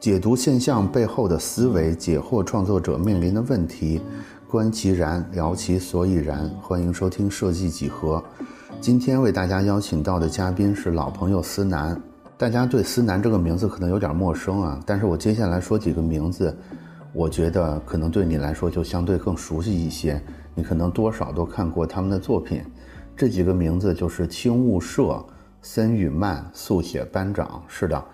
解读现象背后的思维，解惑创作者面临的问题，观其然，聊其所以然。欢迎收听设计几何。今天为大家邀请到的嘉宾是老朋友思南。大家对思南这个名字可能有点陌生啊，但是我接下来说几个名字，我觉得可能对你来说就相对更熟悉一些。你可能多少都看过他们的作品。这几个名字就是青雾社、森雨曼、速写班长。是的。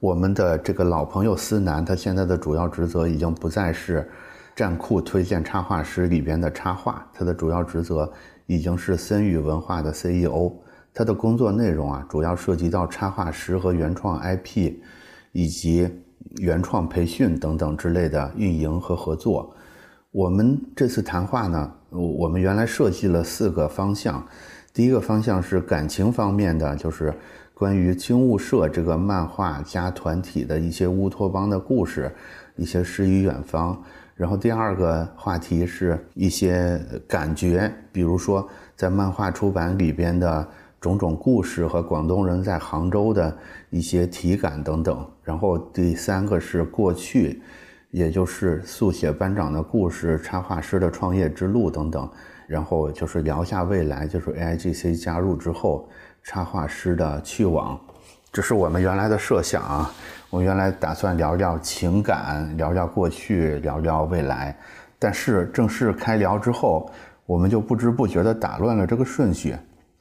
我们的这个老朋友思南，他现在的主要职责已经不再是站库推荐插画师里边的插画，他的主要职责已经是森宇文化的 CEO。他的工作内容啊，主要涉及到插画师和原创 IP，以及原创培训等等之类的运营和合作。我们这次谈话呢，我们原来设计了四个方向，第一个方向是感情方面的，就是。关于青雾社这个漫画家团体的一些乌托邦的故事，一些诗与远方。然后第二个话题是一些感觉，比如说在漫画出版里边的种种故事和广东人在杭州的一些体感等等。然后第三个是过去，也就是速写班长的故事、插画师的创业之路等等。然后就是聊下未来，就是 AIGC 加入之后。插画师的去往，这是我们原来的设想啊。我们原来打算聊聊情感，聊聊过去，聊聊未来。但是正式开聊之后，我们就不知不觉地打乱了这个顺序。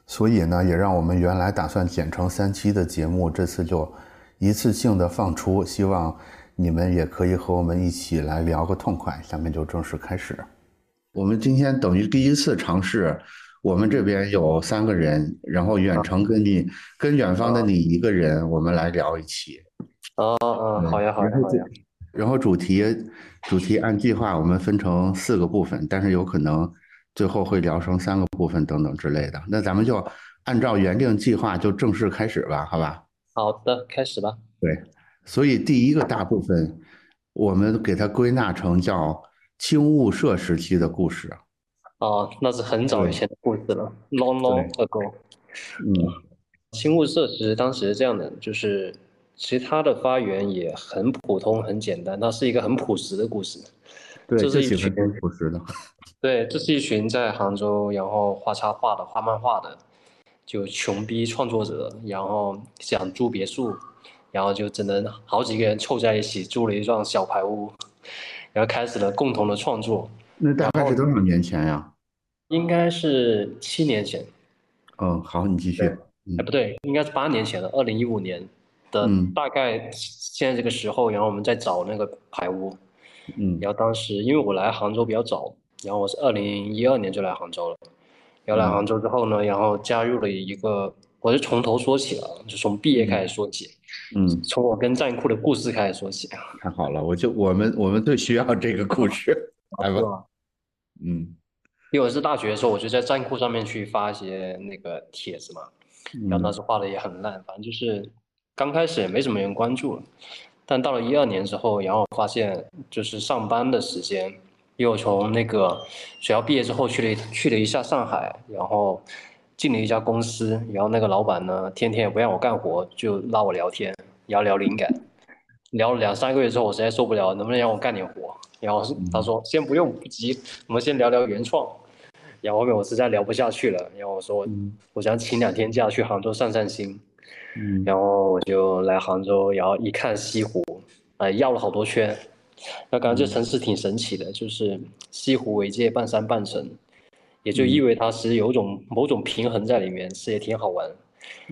所以呢，也让我们原来打算剪成三期的节目，这次就一次性的放出。希望你们也可以和我们一起来聊个痛快。下面就正式开始。我们今天等于第一次尝试。我们这边有三个人，然后远程跟你跟远方的你一个人，我们来聊一期。哦哦，好呀好呀好呀。然后主题主题按计划我们分成四个部分，但是有可能最后会聊成三个部分等等之类的。那咱们就按照原定计划就正式开始吧，好吧？好的，开始吧。对，所以第一个大部分我们给它归纳成叫青雾社时期的故事。哦，那是很早以前的故事了，long long ago。嗯，新雾社其实当时是这样的，就是其实它的发源也很普通、很简单，那是一个很朴实的故事。对，这是一群朴实的。对，这是一群在杭州然后画插画的、画漫画的，就穷逼创作者，然后想住别墅，然后就只能好几个人凑在一起住了一幢小排屋，然后开始了共同的创作。那大概是多少年前呀？应该是七年前。嗯，好，你继续。哎，不对，应该是八年前了，二零一五年的大概现在这个时候，然后我们在找那个排屋。嗯。然后当时因为我来杭州比较早，然后我是二零一二年就来杭州了。然后来杭州之后呢，然后加入了一个，我是从头说起了，就从毕业开始说起。嗯。从我跟战库的故事开始说起。太好了，我就我们我们最需要这个故事，来吧。嗯，因为我是大学的时候，我就在站酷上面去发一些那个帖子嘛，然后当时画的也很烂，反正就是刚开始也没什么人关注了。但到了一二年之后，然后发现就是上班的时间，又从那个学校毕业之后去了去了一下上海，然后进了一家公司，然后那个老板呢，天天也不让我干活，就拉我聊天，聊聊灵感，聊了两三个月之后，我实在受不了，能不能让我干点活？然后他说：“先不用，不急，我们先聊聊原创。”然后后面我实在聊不下去了，然后我说：“我想请两天假去杭州散散心。”嗯，然后我就来杭州，然后一看西湖，哎，绕了好多圈。那感觉这城市挺神奇的，就是西湖为界，半山半城，也就意味它其实有种某种平衡在里面，是也挺好玩。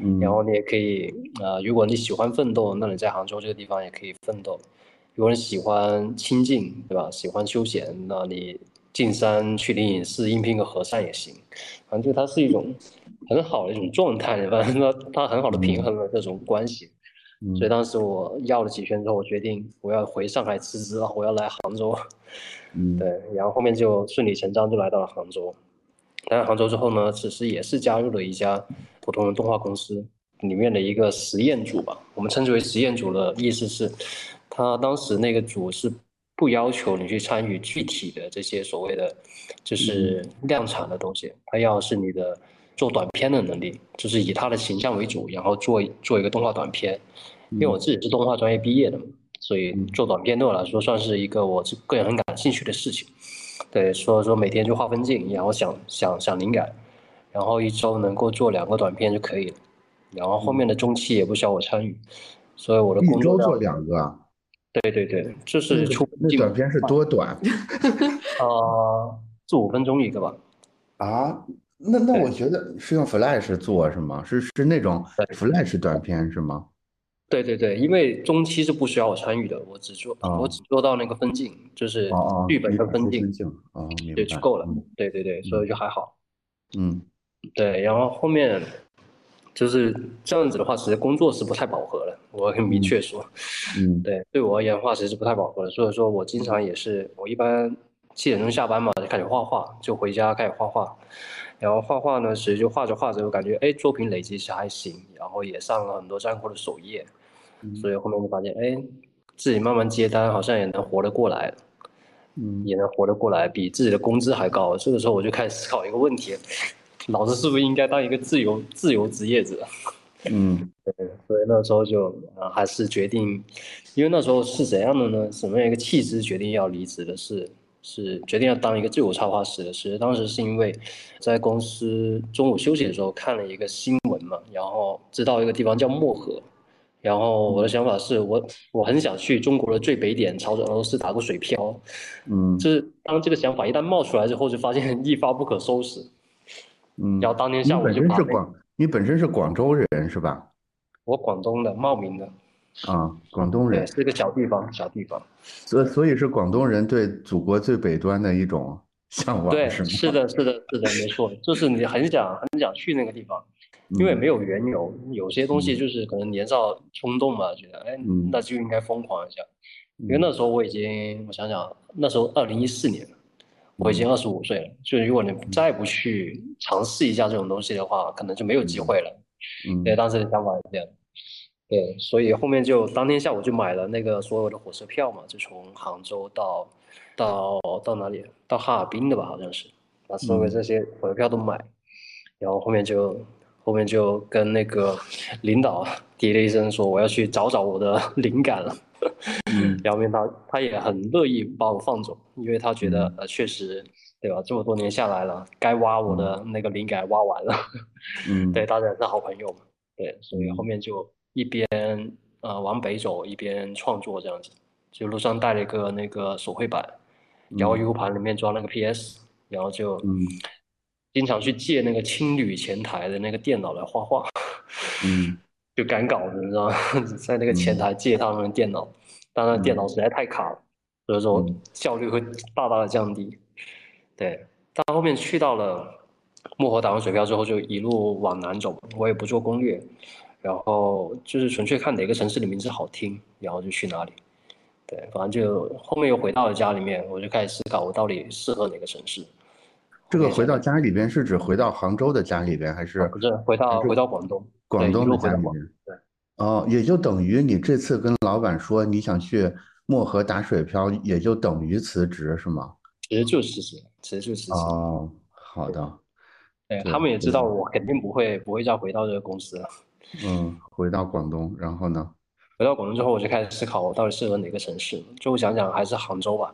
嗯，然后你也可以啊，如果你喜欢奋斗，那你在杭州这个地方也可以奋斗。如果你喜欢清静，对吧？喜欢休闲，那你进山去灵隐寺应聘个和尚也行。反正就它是一种很好的一种状态，反正它它很好的平衡了这种关系。所以当时我要了几圈之后，我决定我要回上海辞职了，我要来杭州。嗯，对，然后后面就顺理成章就来到了杭州。来到杭州之后呢，其实也是加入了一家普通的动画公司里面的一个实验组吧。我们称之为实验组的意思是。他当时那个组是不要求你去参与具体的这些所谓的就是量产的东西，他要是你的做短片的能力，就是以他的形象为主，然后做做一个动画短片。因为我自己是动画专业毕业的嘛，所以做短片对我来说算是一个我个人很感兴趣的事情。对，所以说每天就画分镜，然后想想想灵感，然后一周能够做两个短片就可以了。然后后面的中期也不需要我参与，所以我的工作一周做两个。对对对，就是出那短片是多短？啊，四五分钟一个吧。啊，那那我觉得是用 Flash 做是吗？是是那种 Flash 短片是吗？对对对，因为中期是不需要我参与的，我只做我只做到那个分镜，就是剧本的分镜，啊，对就够了。对对对，所以就还好。嗯，对，然后后面就是这样子的话，其实工作是不太饱和了。我很明确说，嗯，对，对我而言的话，其实不太饱和的。所以说我经常也是，我一般七点钟下班嘛，就开始画画，就回家开始画画。然后画画呢，其实就画着画着，我感觉哎，作品累积是还行，然后也上了很多账户的首页。所以后面就发现，哎，自己慢慢接单，好像也能活得过来，嗯，也能活得过来，比自己的工资还高。这个时候我就开始思考一个问题：，老子是不是应该当一个自由自由职业者？嗯，对。所以那时候就啊，还是决定，因为那时候是怎样的呢？什么样一个契机决定要离职的？是是决定要当一个自由插画师的？其实当时是因为在公司中午休息的时候看了一个新闻嘛，然后知道一个地方叫漠河。然后我的想法是我我很想去中国的最北点，朝着俄罗斯打个水漂，嗯，就是当这个想法一旦冒出来之后，就发现 一发不可收拾，嗯，然后当天下午就把。你本身是广，你本身是广州人是吧？我广东的，茂名的。啊，广东人。是个小地方，小地方。所所以是广东人对祖国最北端的一种向往，对，是的，是的，是的，没错，就是你很想很想去那个地方。因为没有缘由，有些东西就是可能年少冲动嘛，觉得哎，那就应该疯狂一下。因为那时候我已经，我想想，那时候二零一四年，我已经二十五岁了。就是如果你再不去尝试一下这种东西的话，可能就没有机会了。嗯，对，当时的想法是这样。对，所以后面就当天下午就买了那个所有的火车票嘛，就从杭州到到到哪里？到哈尔滨的吧，好像是，把所有这些火车票都买，然后后面就。后面就跟那个 领导提了一声，说我要去找找我的 灵感了。嗯，然后面他他也很乐意把我放走，因为他觉得呃确实，对吧？这么多年下来了，该挖我的那个灵感挖完了。嗯，对，大家是好朋友嘛。对，所以后面就一边呃往北走，一边创作这样子。就路上带了一个那个手绘板，然后 U 盘里面装了个 PS，然后就嗯。经常去借那个青旅前台的那个电脑来画画，嗯，就赶稿子，你知道吗？在那个前台借他们的电脑，但那电脑实在太卡了，所以说效率会大大的降低。对，但后面去到了漠河打完水漂之后，就一路往南走，我也不做攻略，然后就是纯粹看哪个城市的名字好听，然后就去哪里。对，反正就后面又回到了家里面，我就开始思考我到底适合哪个城市。这个回到家里边是指回到杭州的家里边，还是不是回到回到广东？广东的家里边。对。哦，也就等于你这次跟老板说你想去漠河打水漂，也就等于辞职是吗？其实就辞职，其实就辞职。哦，好的。对他们也知道我肯定不会不会再回到这个公司了。嗯，回到广东，然后呢？回到广东之后，我就开始思考我到底适合哪个城市。最后想想还是杭州吧。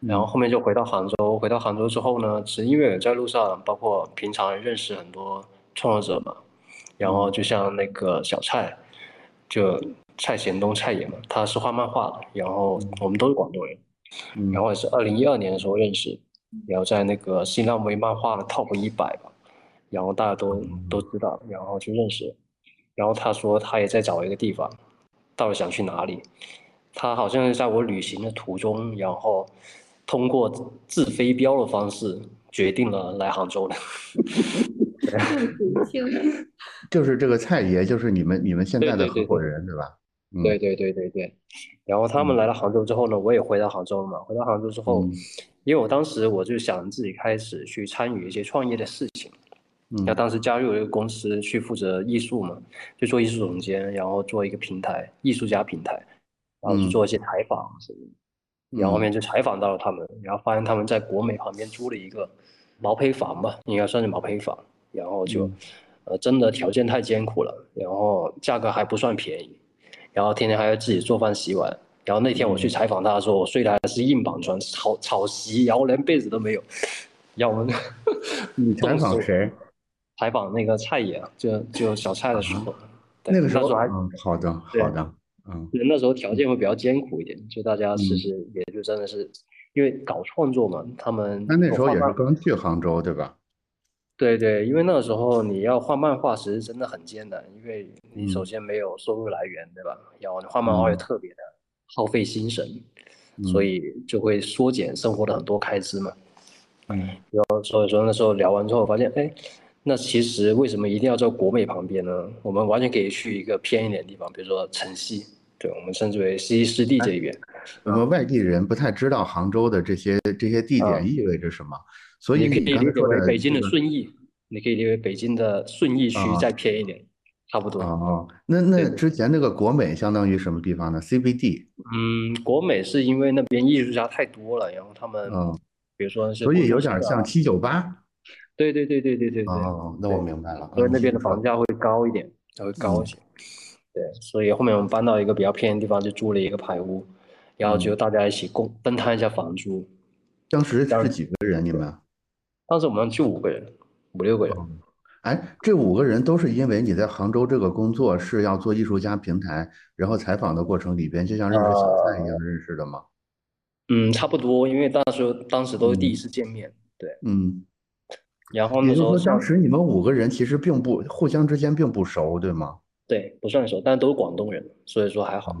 然后后面就回到杭州，回到杭州之后呢，其实因为在路上，包括平常认识很多创作者嘛，然后就像那个小蔡，就蔡贤东蔡爷嘛，他是画漫画的，然后我们都是广东人，然后也是二零一二年的时候认识，然后在那个新浪微漫画的 Top 一百吧，然后大家都都知道，然后就认识，然后他说他也在找一个地方，到底想去哪里，他好像是在我旅行的途中，然后。通过自飞镖的方式决定了来杭州的，就是这个蔡爷，就是你们你们现在的合伙人对吧？对对对对对。然后他们来了杭州之后呢，我也回到杭州了嘛。回到杭州之后，因为我当时我就想自己开始去参与一些创业的事情，那当时加入了一个公司去负责艺术嘛，就做艺术总监，然后做一个平台，艺术家平台，然后去做一些采访什么。然后后面就采访到了他们，然后发现他们在国美旁边租了一个毛坯房吧，应该算是毛坯房。然后就，呃，真的条件太艰苦了，然后价格还不算便宜，然后天天还要自己做饭洗碗，然后那天我去采访他的时候，我睡的还是硬板床，草草席，然后连被子都没有。要我们，你采访 谁？采访那个蔡野，就就小蔡的时候。那个时候还好的，好的，嗯。那时候条件会比较艰苦一点，就大家其实也就真的是，因为搞创作嘛，他们。那那时候也是刚去杭州，对吧？对对，因为那个时候你要画漫画，其实真的很艰难，因为你首先没有收入来源，对吧？然后你画漫画也特别的耗费心神，所以就会缩减生活的很多开支嘛。嗯。然后所以说那时候聊完之后，发现哎，那其实为什么一定要在国美旁边呢？我们完全可以去一个偏一点的地方，比如说城西，对我们称之为西湿地这一边。我们外地人不太知道杭州的这些这些地点意味着什么。所以你可以理解为北京的顺义，你可以理解为北京的顺义区再偏一点，差不多。哦，那那之前那个国美相当于什么地方呢？CBD。嗯，国美是因为那边艺术家太多了，然后他们，嗯，比如说，所以有点像七九八。对对对对对对对。哦，那我明白了。所以那边的房价会高一点，它会高一些。对，所以后面我们搬到一个比较偏的地方，就租了一个排屋，然后就大家一起共分摊一下房租。当时是几个人？你们？当时我们就五个人，五六个人。哎，这五个人都是因为你在杭州这个工作是要做艺术家平台，然后采访的过程里边，就像认识小蔡一样认识的吗？嗯，差不多，因为当时当时都是第一次见面，对，嗯。然后那时候当时你们五个人其实并不互相之间并不熟，对吗？对，不算熟，但都是广东人，所以说还好。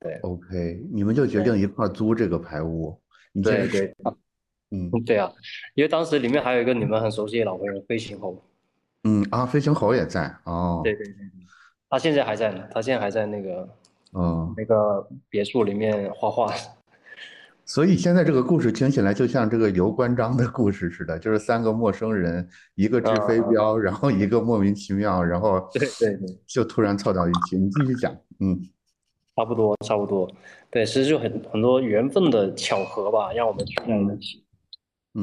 对，OK，你们就决定一块租这个排屋，对对。嗯，对啊，因为当时里面还有一个你们很熟悉的老朋友飞行猴。嗯啊，飞行猴也在哦。对对对他现在还在呢，他现在还在那个，嗯，那个别墅里面画画。所以现在这个故事听起来就像这个刘关张的故事似的，就是三个陌生人，一个掷飞镖，然后一个莫名其妙，然后对对对，就突然凑到一起。你继续讲，嗯，差不多差不多，对，其实就很很多缘分的巧合吧，让我们聚在一起。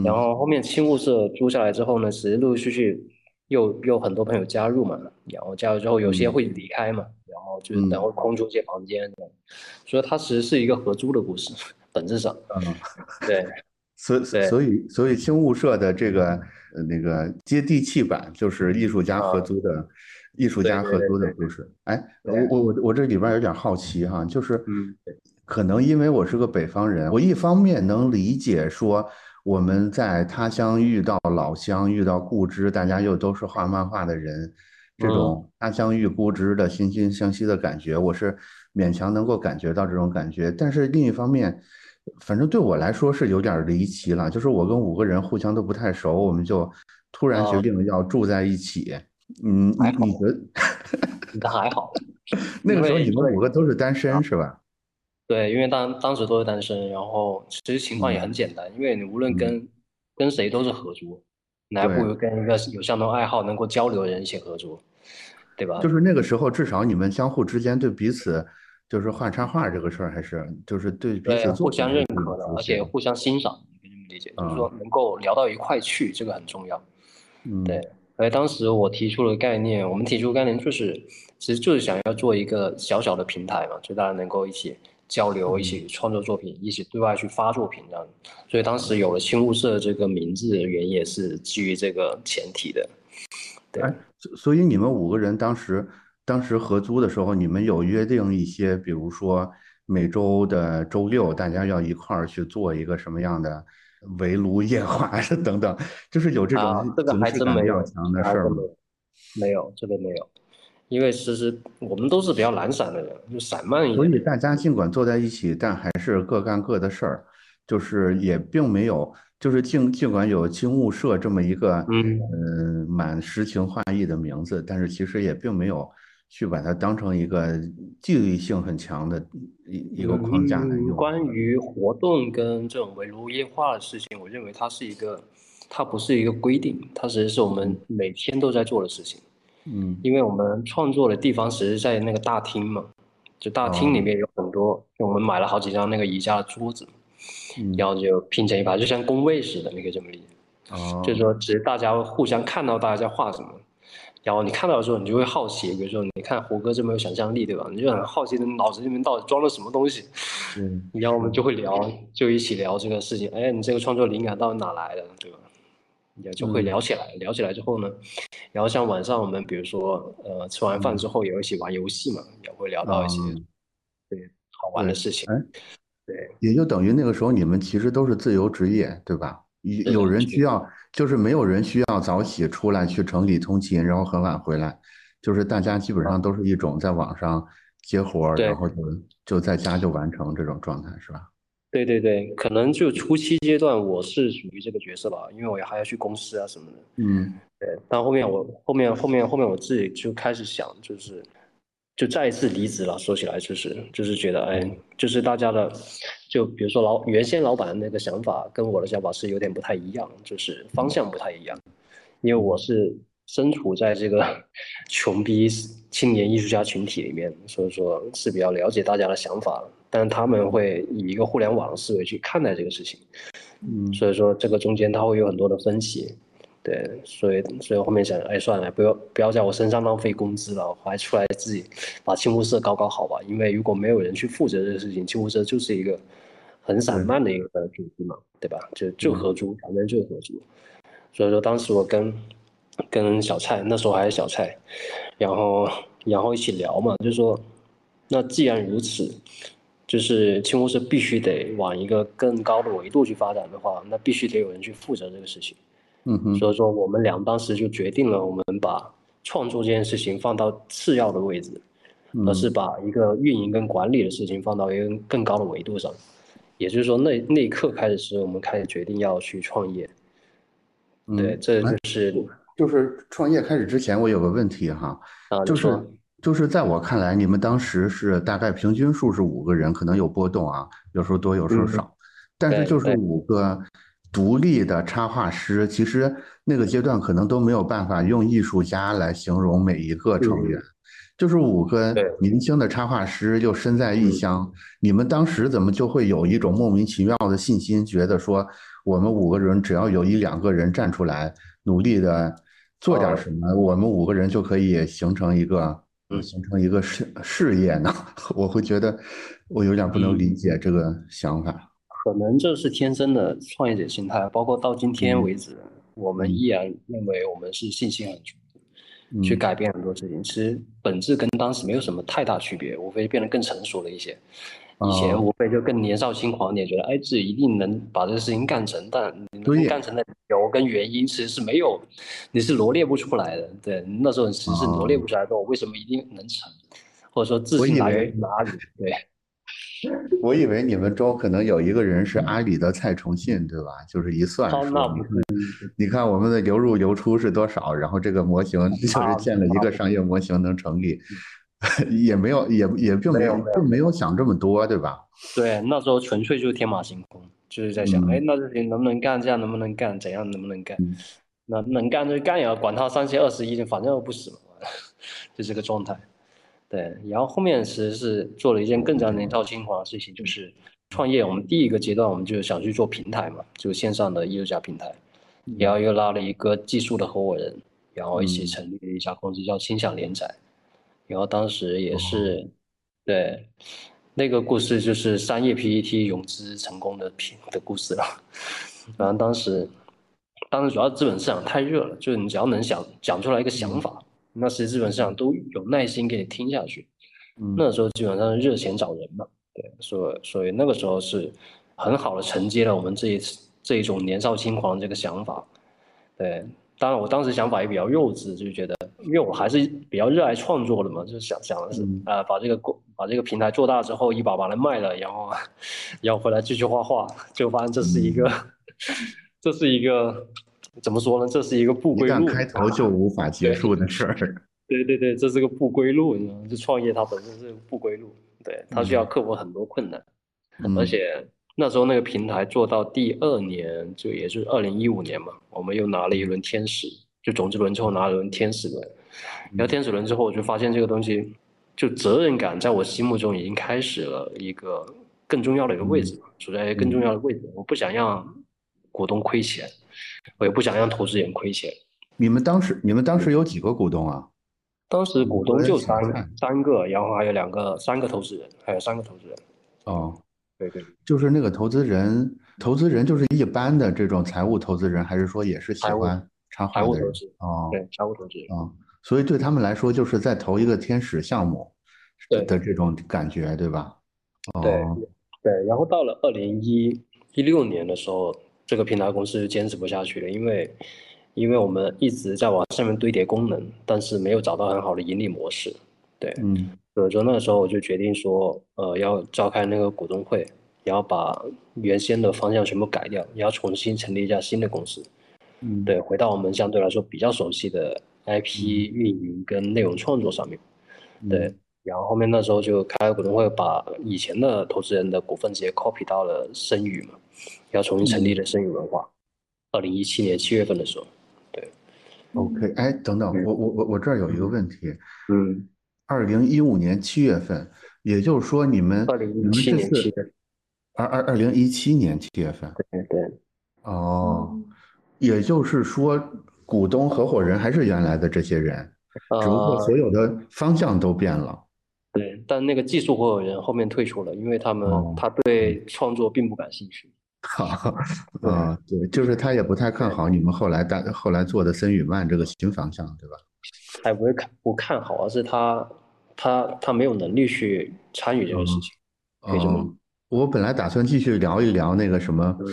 然后后面青物社租下来之后呢，其实陆陆续续又又很多朋友加入嘛，然后加入之后有些会离开嘛，然后就是然后空出一些房间，所以它其实是一个合租的故事，本质上，嗯，对，所所以所以青物社的这个那个接地气版就是艺术家合租的，艺术家合租的故事。哎，我我我我这里边有点好奇哈，就是可能因为我是个北方人，我一方面能理解说。我们在他乡遇到老乡，遇到故知，大家又都是画漫画的人，这种他乡遇故知的惺惺相惜的感觉，我是勉强能够感觉到这种感觉。但是另一方面，反正对我来说是有点离奇了，就是我跟五个人互相都不太熟，我们就突然决定要住在一起。嗯，你你觉得？那还好。那个时候你们五个都是单身是吧？对，因为当当时都是单身，然后其实情况也很简单，因为你无论跟跟谁都是合租，你还不如跟一个有相同爱好、能够交流的人一起合租，对吧？就是那个时候，至少你们相互之间对彼此，就是画插画这个事儿，还是就是对彼此互相认可的，而且互相欣赏，可以这么理解，就是说能够聊到一块去，这个很重要。嗯，对。而当时我提出了概念，我们提出概念就是，其实就是想要做一个小小的平台嘛，就大家能够一起。交流，一起创作作品，一起对外去发作品，这样，所以当时有了青雾社这个名字，原因也是基于这个前提的。对，所以你们五个人当时当时合租的时候，你们有约定一些，比如说每周的周六，大家要一块儿去做一个什么样的围炉夜话 等等，就是有这种形式感比较强的事儿吗？没有，这个没有。因为其实我们都是比较懒散的人，就散漫一点。所以大家尽管坐在一起，但还是各干各的事儿，就是也并没有，就是尽尽管有青物社这么一个嗯嗯满诗情画意的名字，但是其实也并没有去把它当成一个记忆性很强的一一个框架来用。关于活动跟这种围炉夜话的事情，我认为它是一个，它不是一个规定，它其实是我们每天都在做的事情。嗯，因为我们创作的地方其实在那个大厅嘛，就大厅里面有很多，就我们买了好几张那个宜家的桌子，然后就拼成一排，就像工位似的，你可以这么理解。哦，就是说，只是大家互相看到大家在画什么，然后你看到的时候，你就会好奇，比如说你看胡歌这么有想象力，对吧？你就很好奇，的脑子里面到底装了什么东西。嗯，然后我们就会聊，就一起聊这个事情。哎，你这个创作灵感到底哪来的，对吧？也就会聊起来。聊起来之后呢，然后像晚上我们比如说呃吃完饭之后也一起玩游戏嘛，也会聊到一些对好玩的事情。对，也就等于那个时候你们其实都是自由职业，对吧？有有人需要。就是没有人需要早起出来去城里通勤，然后很晚回来，就是大家基本上都是一种在网上接活，然后就就在家就完成这种状态，是吧？对对对，可能就初期阶段我是属于这个角色吧，因为我还要去公司啊什么的。嗯，对。但后面我后面后面后面我自己就开始想，就是就再一次离职了。说起来就是就是觉得，哎，就是大家的。就比如说老原先老板的那个想法跟我的想法是有点不太一样，就是方向不太一样。因为我是身处在这个 穷逼青年艺术家群体里面，所以说是比较了解大家的想法。但他们会以一个互联网的思维去看待这个事情，嗯，所以说这个中间他会有很多的分歧。对，所以所以我后面想，哎，算了，不要不要在我身上浪费工资了，我还出来自己把清湖社搞搞好吧。因为如果没有人去负责这个事情，清湖社就是一个很散漫的一个组织嘛，对吧？就就合租，反正就合租。所以说当时我跟跟小蔡，那时候还是小蔡，然后然后一起聊嘛，就说，那既然如此，就是清湖社必须得往一个更高的维度去发展的话，那必须得有人去负责这个事情。嗯哼，所以说我们俩当时就决定了，我们把创作这件事情放到次要的位置，而是把一个运营跟管理的事情放到一个更高的维度上。也就是说，那那一刻开始是我们开始决定要去创业。对，这就是就是创业开始之前，我有个问题哈，啊，就是就是在我看来，你们当时是大概平均数是五个人，可能有波动啊，有时候多，有时候少，但是就是五个。独立的插画师，其实那个阶段可能都没有办法用艺术家来形容每一个成员，就是五个年轻的插画师又身在异乡，你们当时怎么就会有一种莫名其妙的信心，觉得说我们五个人只要有一两个人站出来，努力的做点什么，我们五个人就可以形成一个，形成一个事事业呢？我会觉得我有点不能理解这个想法。可能这是天生的创业者心态，包括到今天为止，我们依然认为我们是信心很足，去改变很多事情。其实本质跟当时没有什么太大区别，无非变得更成熟了一些。以前无非就更年少轻狂点，觉得哎自己一定能把这个事情干成，但能干成的理由跟原因其实是没有，你是罗列不出来的。对，那时候其实是罗列不出来的，我为什么一定能成，或者说自信来源于哪里？对。我以为你们中可能有一个人是阿里的蔡崇信，对吧？就是一算说，你看我们的流入流出是多少，然后这个模型就是建了一个商业模型能成立，也没有也也并没有并没有想这么多，对吧？对，那时候纯粹就是天马行空，就是在想，哎，那这行能不能干？这样能不能干？怎样能不能干？那能干就干呀，管他三七二十一，反正又不死嘛，就这个状态。对，然后后面其实是做了一件更加年少轻狂的事情，就是创业。我们第一个阶段，我们就想去做平台嘛，就线上的艺术家平台。然后又拉了一个技术的合伙人，然后一起成立了一家公司叫轻享连载。然后当时也是，对，那个故事就是商业 PET 融资成功的平的故事了。然后当时，当时主要资本市场太热了，就是你只要能想讲出来一个想法。那其实资本市场都有耐心给你听下去，那时候基本上热钱找人嘛，对，所以所以那个时候是很好的承接了我们这一次这一种年少轻狂这个想法，对，当然我当时想法也比较幼稚，就觉得因为我还是比较热爱创作的嘛，就是想想的是啊把这个把这个平台做大之后一把把它卖了，然后然后回来继续画画，就发现这是一个 这是一个。怎么说呢？这是一个不归路，开头 就无法结束的事儿。对对对，这是个不归路，你知道吗？就创业它本身是不归路，对，它需要克服很多困难。而且那时候那个平台做到第二年，就也就是二零一五年嘛，我们又拿了一轮天使，就种子轮之后拿了轮天使轮。然后天使轮之后，我就发现这个东西，就责任感在我心目中已经开始了一个更重要的一个位置，处在更重要的位置。我不想让股东亏钱。我也不想让投资人亏钱，你们当时你们当时有几个股东啊？当时股东就三三个，然后还有两个三个投资人，还有三个投资人。哦，对对，就是那个投资人，投资人就是一般的这种财务投资人，还是说也是喜欢插财画的人？务投资，哦，对财务投资。哦，所以对他们来说，就是在投一个天使项目对的这种感觉，对吧？对哦，对，然后到了二零一一六年的时候，这个平台公司坚持不下去了，因为因为我们一直在往上面堆叠功能，但是没有找到很好的盈利模式。对，嗯所以说那个时候我就决定说，呃，要召开那个股东会，然后把原先的方向全部改掉，然后重新成立一家新的公司。嗯，对，回到我们相对来说比较熟悉的 IP 运营跟内容创作上面。嗯对，然后后面那时候就开股东会，把以前的投资人的股份直接 copy 到了声宇嘛，要重新成立的生意文化。二零一七年七月份的时候，对，OK，哎，等等，我我我我这儿有一个问题，嗯，二零一五年七月份，也就是说你们二零一七年七月，二二二零一七年七月份，对对哦，也就是说股东合伙人还是原来的这些人，只不过呃所有的方向都变了。对，但那个技术合伙人后面退出了，因为他们哦他对创作并不感兴趣。好，啊，对，就是他也不太看好你们后来大后来做的森宇曼这个新方向，对吧？他也不是看不看好，而是他他他没有能力去参与这个事情。为什么哦，我本来打算继续聊一聊那个什么嗯，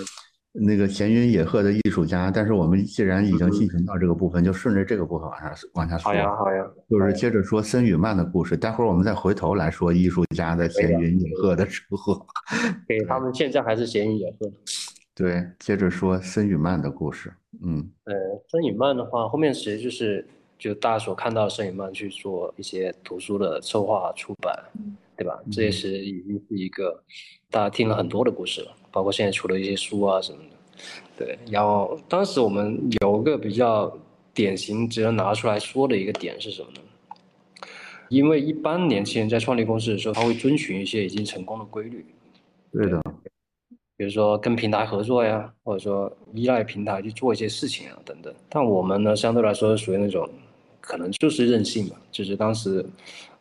那个闲云野鹤的艺术家，但是我们既然已经嗯进行到这个部分，就顺着这个部分往下往下说好。呀好呀，就是接着说森与曼的故事，待会儿我们再回头来说艺术家的闲云野鹤的生活。给他们现在还是闲云野鹤。对，接着说森与曼的故事。嗯呃，森与曼的话，后面其实就是就大家所看到的森与曼去做一些图书的策划出版，对吧？这也是已经是一个大家听了很多的故事了，包括现在出的一些书啊什么的。对，然后当时我们有个比较典型值得拿出来说的一个点是什么呢？因为一般年轻人在创立公司的时候，他会遵循一些已经成功的规律，对的，比如说跟平台合作呀，或者说依赖平台去做一些事情啊等等。但我们呢，相对来说是属于那种可能就是任性吧，就是当时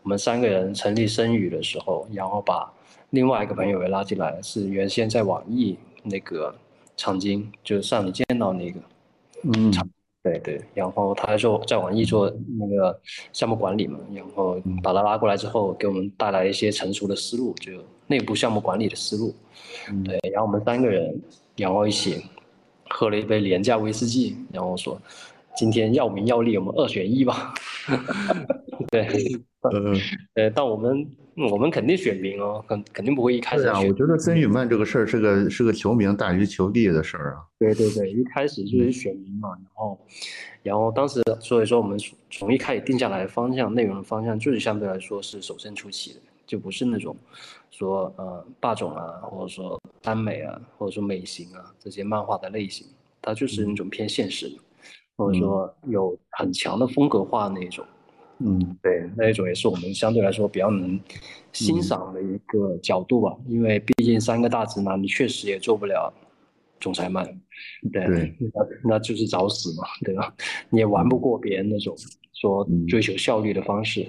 我们三个人成立声宇的时候，然后把另外一个朋友也拉进来，是原先在网易那个场景，就是上你见到那个，嗯。对对，然后他说在网易做那个项目管理嘛，然后把他拉过来之后，给我们带来一些成熟的思路，就内部项目管理的思路。嗯。对，然后我们三个人，然后一起喝了一杯廉价威士忌，然后说今天要名要利，我们二选一吧。对，呃，呃，但我们我们肯定选名哦，肯肯定不会一开始对啊，我觉得森宇曼这个事儿是个是个求名大于求利的事儿啊。对对对，一开始就是选名嘛，然后，然后当时所以说我们从从一开始定下来的方向，内容的方向就是相对来说是首先出奇的，就不是那种说呃霸总啊，或者说耽美啊，或者说美型啊这些漫画的类型，它就是那种偏现实的，或者说有很强的风格化那一种。嗯对，那一种也是我们相对来说比较能欣赏的一个角度吧，因为毕竟三个大直男，你确实也做不了总裁们，对，对那那就是找死嘛，对吧？你也玩不过别人那种说嗯追求效率的方式，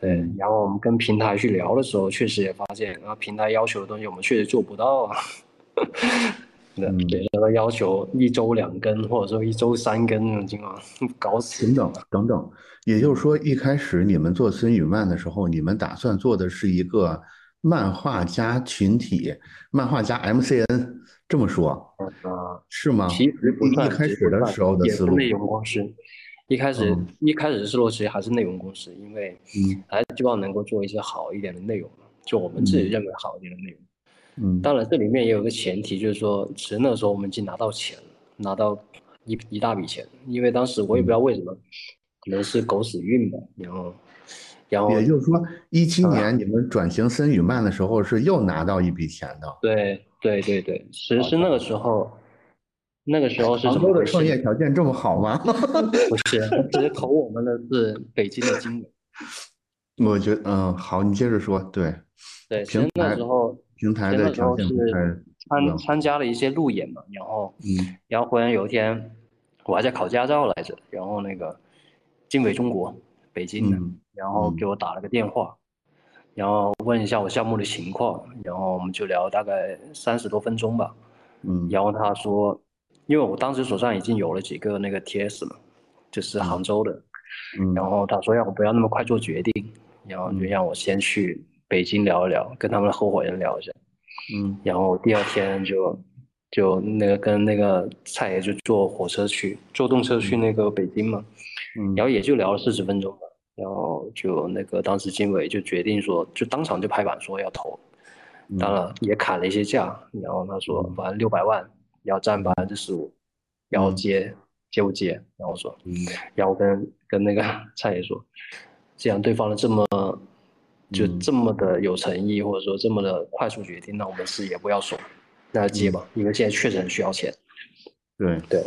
对。然后我们跟平台去聊的时候，确实也发现啊，平台要求的东西我们确实做不到啊。对，嗯比如说要求一周两更，或者说一周三更那种情况，搞死。等等等等，也就是说，一开始你们做森宇漫的时候，你们打算做的是一个漫画家群体，漫画家 MCN，这么说啊，是吗？其实不一算，一开始的时候的思路，内容公司。一开始、嗯一开始的思路其实还是内容公司，因为嗯还是希望能够做一些好一点的内容嘛，就我们自己认为好一点的内容。嗯当然，这里面也有个前提，就是说，其实那个时候我们已经拿到钱了，拿到一一大笔钱，因为当时我也不知道为什么，可能是狗屎运吧，然后，然后也就是说，一七啊年你们转型森宇曼的时候是又拿到一笔钱的。对对对对，其实是那个时候，那个时候是什么创业条件这么好吗？不是，直接投我们的是北京的金融。我觉得，嗯，好，你接着说。对，对，其实那时候平台的条件候是参嗯参加了一些路演嘛，然后嗯。然后忽然有一天，我还在考驾照来着，然后那个经纬中国北京的，然后给我打了个电话，然后问一下我项目的情况，然后我们就聊大概三十多分钟吧，嗯，然后他说，因为我当时手上已经有了几个那个 TS 了，就是杭州的，嗯，然后他说让我不要那么快做决定，然后就让我先去北京聊一聊，跟他们的合伙人聊一下，嗯，然后第二天就。就那个跟那个蔡爷就坐火车去，坐动车去那个北京嘛，嗯，然后也就聊了四十分钟吧，然后就那个当时经纬就决定说，就当场就拍板说要投，当然也砍了一些价，然后他说反正六百万要占百分之十五，然后接接不接？然后说，嗯，然后跟跟那个 蔡爷说，既然对方的这么就这么的有诚意，或者说这么的快速决定，那我们是也不要怂。那接吧，因为现在确实很需要钱。对对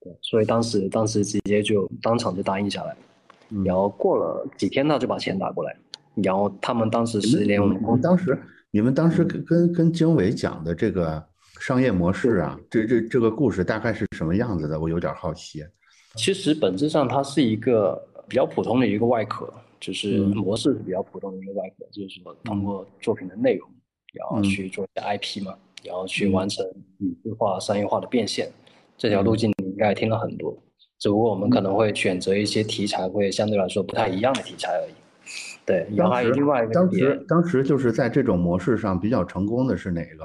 对，所以当时当时直接就当场就答应下来，然后过了几天他就把钱打过来，然后他们当时是连我们当时你们当时跟跟跟经纬讲的这个商业模式啊，这这这个故事大概是什么样子的？我有点好奇。其实本质上它是一个比较普通的一个外壳，就是模式是比较普通的一个外壳，就是说通过作品的内容，然后去做一些 IP 嘛。然后去完成影视化、商业化的变现，这条路径你应该听了很多，只不过我们可能会选择一些题材会相对来说不太一样的题材而已。对，然后还有另外一个当时当时就是在这种模式上比较成功的是哪个？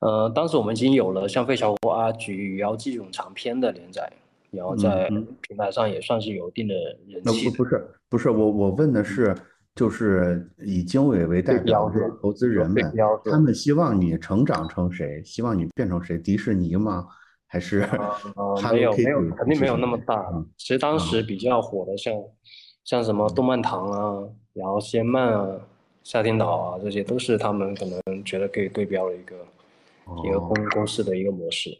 呃，当时我们已经有了像《费小虎阿菊》《与妖姬》这种长篇的连载，然后在平台上也算是有一定的人气。不不是不是，我我问的是。就是以经纬为代表的投资人们，他们希望你成长成谁？希望你变成谁？迪士尼吗？还是？没有没有，肯定没有那么大。其实当时比较火的，像像什么动漫堂啊，然后仙漫啊、夏天岛啊，这些都是他们可能觉得可以对标的一个一个公公司的一个模式。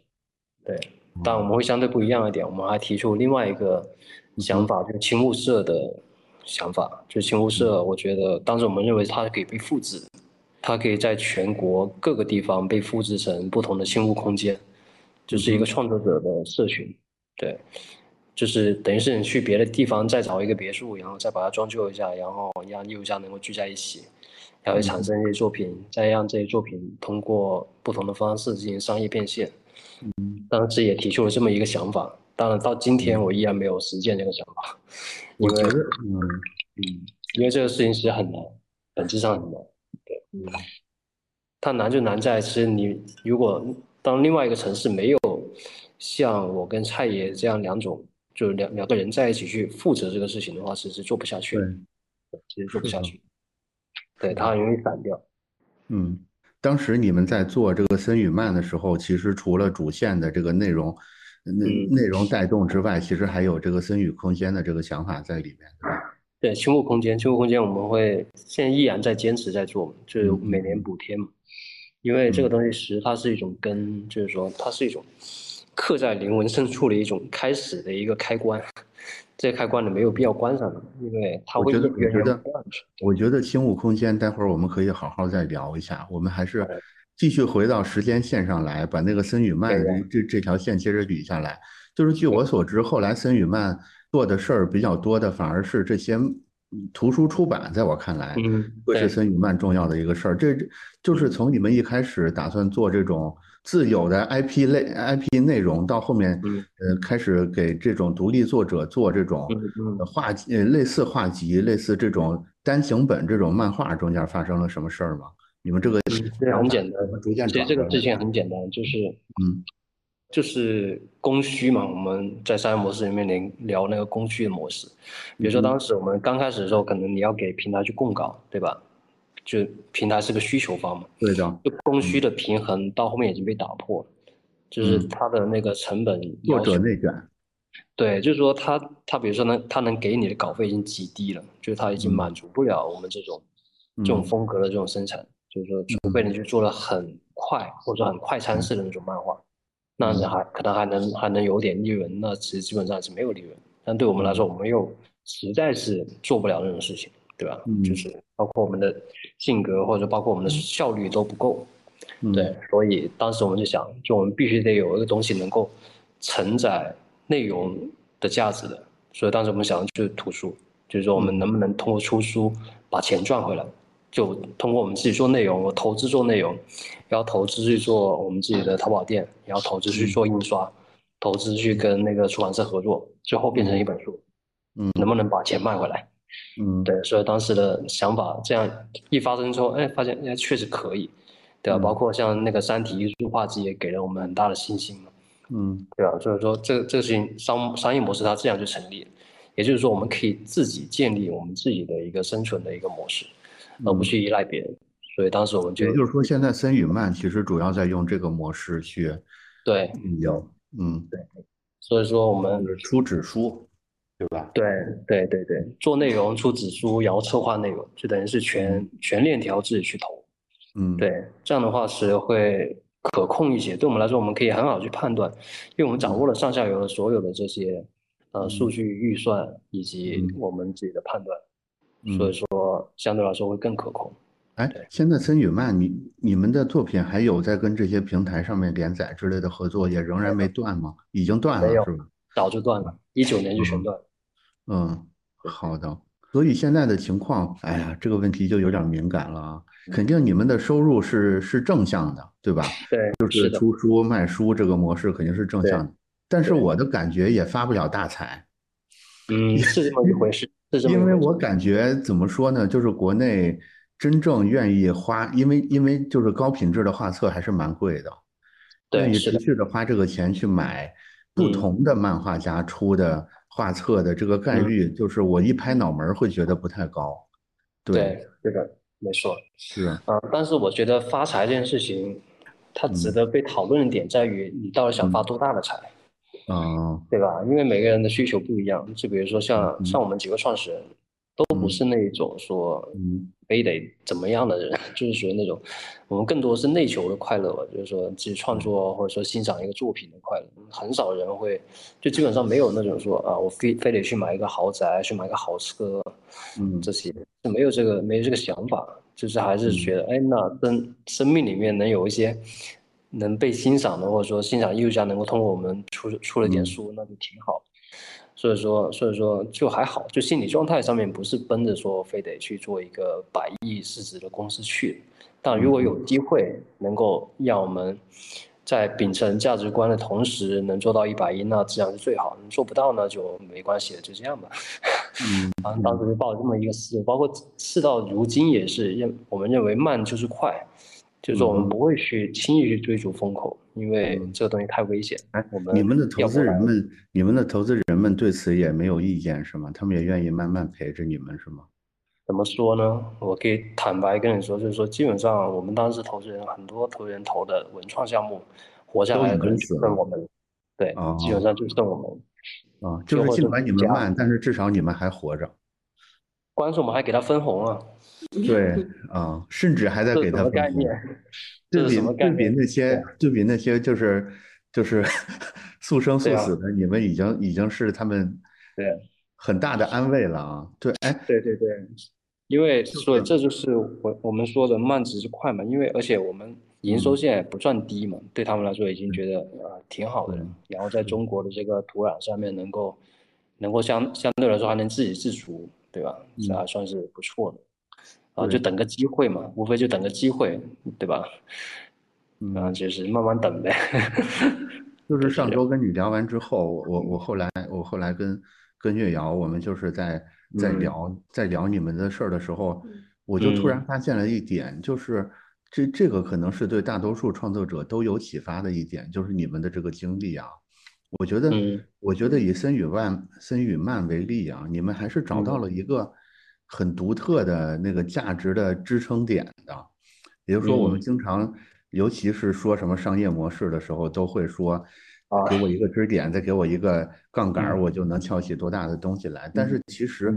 对，但我们会相对不一样一点，我们还提出另外一个想法，就是轻物社的。想法就轻物社，我觉得当时我们认为它可以被复制，它可以在全国各个地方被复制成不同的轻物空间，就是一个创作者的社群，对，就是等于是你去别的地方再找一个别墅，然后再把它装修一下，然后让艺术家能够聚在一起，然后产生一些作品，再让这些作品通过不同的方式进行商业变现。嗯，当时也提出了这么一个想法。当然，到今天我依然没有实践这个想法，因为嗯嗯，因为这个事情其实很难，本质上很难。对，嗯，它难就难在，其实你如果当另外一个城市没有像我跟蔡爷这样两种，就两两个人在一起去负责这个事情的话，其实做不下去。对，其实做不下去。对，它很容易散掉。嗯，当时你们在做这个森雨漫的时候，其实除了主线的这个内容。内内容带动之外，其实还有这个森宇空间的这个想法在里面，对吧？对，轻物空间，轻物空间我们会现在依然在坚持在做，就是每年补贴嘛。因为这个东西其实它是一种根，就是说它是一种刻在灵魂深处的一种开始的一个开关。这开关你没有必要关上的，因为它会我觉得，我觉得，我觉得轻物空间待会儿我们可以好好再聊一下。我们还是。继续回到时间线上来，把那个森雨曼这这条线接着捋下来。就是据我所知，后来森雨曼做的事儿比较多的，反而是这些图书出版。在我看来，会是森雨曼重要的一个事儿。这就是从你们一开始打算做这种自有的 IP 类 IP 内容，到后面呃开始给这种独立作者做这种画呃类似画集、类似这种单行本这种漫画，中间发生了什么事儿吗？你们这个很简单，其实这个事情很简单，就是嗯，就是供需嘛。我们在商业模式里面聊聊那个供需的模式。比如说当时我们刚开始的时候，可能你要给平台去供稿，对吧？就平台是个需求方嘛，对的。就供需的平衡到后面已经被打破了，就是它的那个成本作者内卷。对，就是说他他比如说能，他能给你的稿费已经极低了，就是他已经满足不了我们这种这种风格的这种生产。就是说，除非你去做了很快或者很快餐式的那种漫画，那你还可能还能还能有点利润，那其实基本上是没有利润。但对我们来说，我们又实在是做不了那种事情，对吧？就是包括我们的性格或者包括我们的效率都不够，对。所以当时我们就想，就我们必须得有一个东西能够承载内容的价值的，所以当时我们想的就是图书，就是说我们能不能通过出书把钱赚回来，就通过我们自己做内容，我投资做内容，然后投资去做我们自己的淘宝店，然后投资去做印刷，投资去跟那个出版社合作，最后变成一本书，嗯，能不能把钱卖回来？嗯，对，所以当时的想法这样一发生之后，哎，发现哎确实可以，对吧？包括像那个三体艺术画集也给了我们很大的信心嘛，嗯，对吧？所以说这这个事情商商业模式它这样就成立了，也就是说我们可以自己建立我们自己的一个生存的一个模式，而不去依赖别人。所以当时我们就也就是说，现在森宇曼其实主要在用这个模式去对。运营，嗯，对，所以说我们出纸书，对吧？对对对对，做内容出纸书，然后策划内容，就等于是全全链条自己去投。嗯，对，这样的话是会可控一些。对我们来说，我们可以很好去判断，因为我们掌握了上下游的所有的这些呃数据预算以及我们自己的判断，所以说相对来说会更可控。哎，现在森宇漫，你你们的作品还有在跟这些平台上面连载之类的合作，也仍然没断吗？已经断了是吧？早就断了，一九年就全断了。嗯，好的。所以现在的情况，哎呀，这个问题就有点敏感了啊。肯定你们的收入是是正向的，对吧？对，就是出书卖书这个模式肯定是正向的。但是我的感觉也发不了大财。嗯，是这么一回事。是这么因为我感觉怎么说呢，就是国内。真正愿意花，因为因为就是高品质的画册还是蛮贵的，愿意持续的花这个钱去买不同的漫画家出的画册的这个概率，就是我一拍脑门会觉得不太高。对，这个没错。是啊，但是我觉得发财这件事情，它值得被讨论的点在于你到底想发多大的财，啊，对吧？因为每个人的需求不一样，就比如说像像我们几个创始人。都不是那种说，嗯，非得怎么样的人，就是属于那种，我们更多是内求的快乐吧，就是说自己创作或者说欣赏一个作品的快乐，很少人会，就基本上没有那种说啊，我非非得去买一个豪宅，去买个豪车，嗯，这些就没有这个没有这个想法，就是还是觉得，哎，那生生命里面能有一些能被欣赏的，或者说欣赏艺术家能够通过我们出出了点书，那就挺好。所以说，所以说就还好，就心理状态上面不是奔着说非得去做一个百亿市值的公司去。但如果有机会能够让我们在秉承价值观的同时能做到一百亿，那自然是最好。做不到呢就没关系了，就这样吧。嗯，然后当时就抱这么一个思路，包括事到如今也是认我们认为慢就是快。就是我们不会去轻易去追逐风口，因为这个东西太危险。哎，我们你们的投资人们，你们的投资人们对此也没有意见是吗？他们也愿意慢慢陪着你们是吗？怎么说呢？我可以坦白跟你说，就是说，基本上我们当时投资人很多投资人投的文创项目，活下来可能只剩我们。对，基本上就剩我们。啊，就是尽管你们慢，但是至少你们还活着。关键是我们还给他分红啊。对啊，甚至还在给他分红，对比对比那些对。比那些就是就是 速生速死的，你们已经已经是他们对。很大的安慰了啊！对，哎，对对对，因为所以这就是我我们说的慢只是快嘛，因为而且我们营收现在不算低嘛，对他们来说已经觉得啊挺好的，然后在中国的这个土壤上面能够能够相相对来说还能自给自足，对吧？这还算是不错的。啊，就等个机会嘛，无非就等个机会，对吧？嗯，就是慢慢等呗。就是上周跟你聊完之后，我我后来我后来跟跟月瑶，我们就是在在聊在聊你们的事儿的时候，我就突然发现了一点，就是这这个可能是对大多数创作者都有启发的一点，就是你们的这个经历啊。我觉得，我觉得以森宇万森宇曼为例啊，你们还是找到了一个。很独特的那个价值的支撑点的，也就是说，我们经常，尤其是说什么商业模式的时候，都会说，给我一个支点，再给我一个杠杆，我就能撬起多大的东西来。但是其实，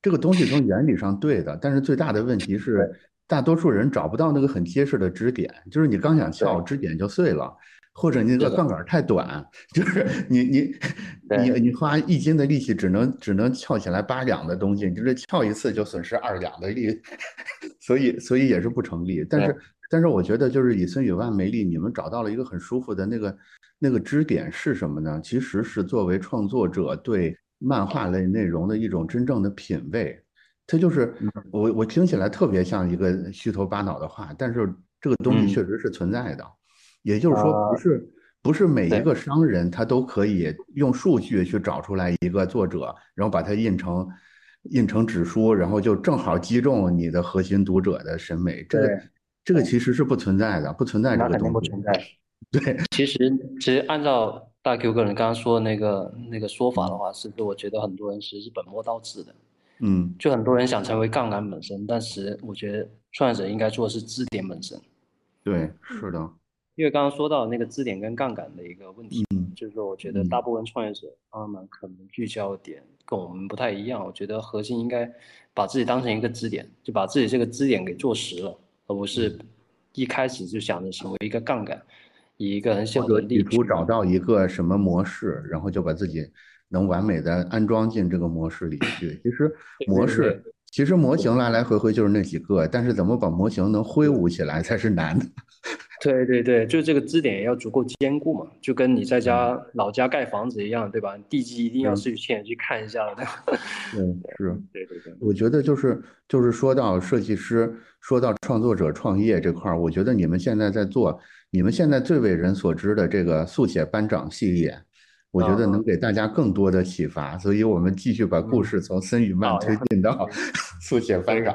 这个东西从原理上对的，但是最大的问题是，大多数人找不到那个很结实的支点，就是你刚想撬，支点就碎了。或者你的杠杆太短，就是 你你你你花一斤的力气，只能只能撬起来八两的东西，你这撬一次就损失二两的力，所以所以也是不成立。但是但是我觉得就是以孙宇万为例，你们找到了一个很舒服的那个那个支点是什么呢？其实是作为创作者对漫画类内容的一种真正的品味。它就是我我听起来特别像一个虚头巴脑的话，但是这个东西确实是存在的。也就是说，不是不是每一个商人他都可以用数据去找出来一个作者，然后把它印成印成纸书，然后就正好击中你的核心读者的审美。这个这个其实是不存在的，不存在这个东西。不存在。对，其实其实按照大 Q 个人刚刚说的那个那个说法的话，是我觉得很多人其实是本末倒置的。嗯，就很多人想成为杠杆本身，但是我觉得创业者应该做的是支点本身。对，是的。因为刚刚说到那个支点跟杠杆的一个问题，就是说我觉得大部分创业者他们可能聚焦点跟我们不太一样。我觉得核心应该把自己当成一个支点，就把自己这个支点给做实了，而不是一开始就想着成为一个杠杆，以一个很小的地图找到一个什么模式，然后就把自己。能完美的安装进这个模式里去。其实模式，其实模型来来回回就是那几个，但是怎么把模型能挥舞起来才是难的。对对对，就这个支点要足够坚固嘛，就跟你在家老家盖房子一样，对吧？地基一定要是亲眼去看一下的。嗯，是。对对对，我觉得就是就是说到设计师，说到创作者创业这块儿，我觉得你们现在在做，你们现在最为人所知的这个速写班长系列。我觉得能给大家更多的启发，所以我们继续把故事从森雨曼推进到 速写班长，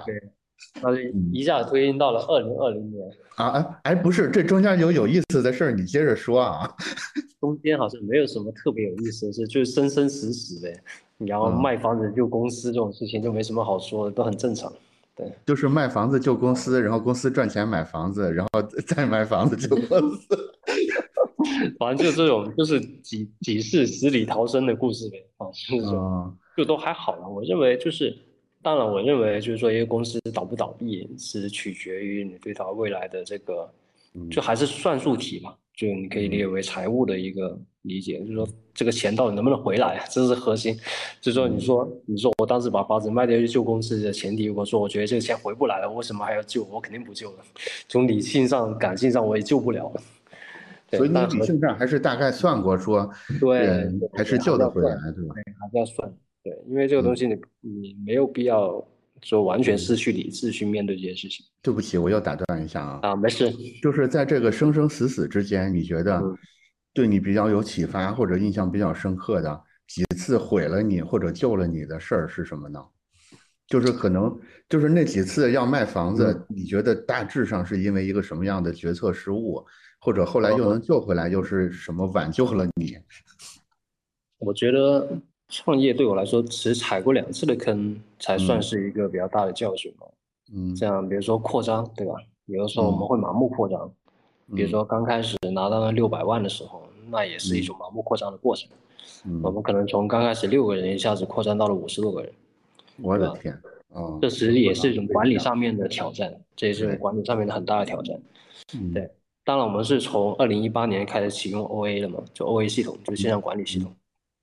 那就一下推进到了二零二零年啊哎哎，不是，这中间有有意思的事儿，你接着说啊。中间好像没有什么特别有意思的事，就是生生死死呗。然后卖房子救公司这种事情就没什么好说的，都很正常。对，就是卖房子救公司，然后公司赚钱买房子，然后再卖房子救公司。反正就这种，就是几几世死里逃生的故事呗，啊，就是说，就都还好了。我认为就是，当然，我认为就是说，一个公司倒不倒闭是取决于你对它未来的这个，就还是算术题嘛，就你可以理解为财务的一个理解，就是说这个钱到底能不能回来，这是核心。就是说，你说你说我当时把房子卖掉去救公司的前提，我说我觉得这个钱回不来了，为什么还要救？我肯定不救了。从理性上、感性上，我也救不了。所以你理性上还是大概算过，说对，还是救得回来，对吧？还是要算，对，因为这个东西你你没有必要说完全失去理智去面对这些事情。对不起，我又打断一下啊。啊，没事。就是在这个生生死死之间，你觉得对你比较有启发或者印象比较深刻的几次毁了你或者救了你的事儿是什么呢？就是可能就是那几次要卖房子，你觉得大致上是因为一个什么样的决策失误？或者后来又能救回来，又是什么挽救了你？我觉得创业对我来说，只踩过两次的坑，才算是一个比较大的教训嘛。嗯，像比如说扩张，对吧？有的时候我们会盲目扩张，比如说刚开始拿到了六百万的时候，那也是一种盲目扩张的过程。嗯，我们可能从刚开始六个人一下子扩张到了五十多个人。我的天！哦，这其实也是一种管理上面的挑战，这也是管理上面的很大的挑战。嗯，对。当然，我们是从二零一八年开始启用 OA 的嘛，就 OA 系统，就是线上管理系统，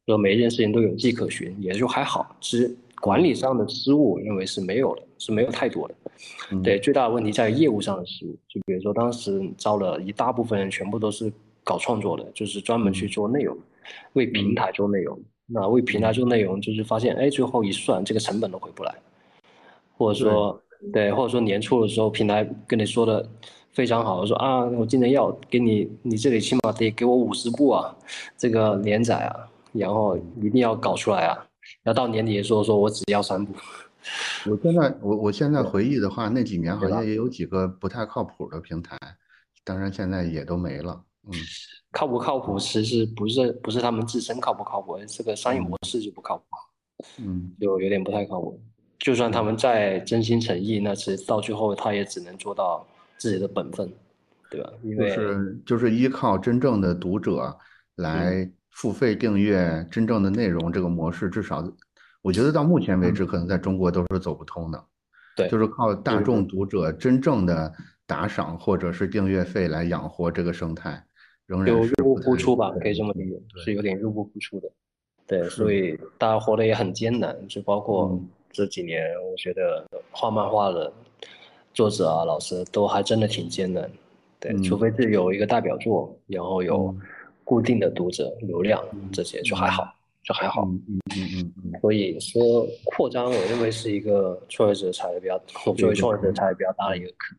就每一件事情都有迹可循，也就还好。其实管理上的失误，我认为是没有的，是没有太多的。对，最大的问题在于业务上的失误。就比如说当时招了一大部分人，全部都是搞创作的，就是专门去做内容，为平台做内容。那为平台做内容，就是发现，哎，最后一算，这个成本都回不来，或者说，对，或者说年初的时候，平台跟你说的。非常好，说啊，我今年要给你，你这里起码得给我五十部啊，这个连载啊，然后一定要搞出来啊，要到年底的时候说我只要三部。我现在我我现在回忆的话，那几年好像也有几个不太靠谱的平台，当然现在也都没了。嗯，靠不靠谱其实不是不是他们自身靠不靠谱，这个商业模式就不靠谱。嗯，就有点不太靠谱。就算他们再真心诚意，那其实到最后他也只能做到。自己的本分，对吧？因为就是就是依靠真正的读者来付费订阅真正的内容，这个模式至少我觉得到目前为止，可能在中国都是走不通的。对，就是靠大众读者真正的打赏或者是订阅费来养活这个生态，仍然是入不敷出吧？可以这么理解，是有点入不敷出的。对，所以大家活得也很艰难，就包括这几年，我觉得画漫画的。作者啊，老师都还真的挺艰难，对，除非是有一个代表作，然后有固定的读者流量这些就还好，就还好。嗯嗯嗯嗯嗯。所以说扩张，我认为是一个创业者踩的比较，我作为创业者踩的比较大的一个坑。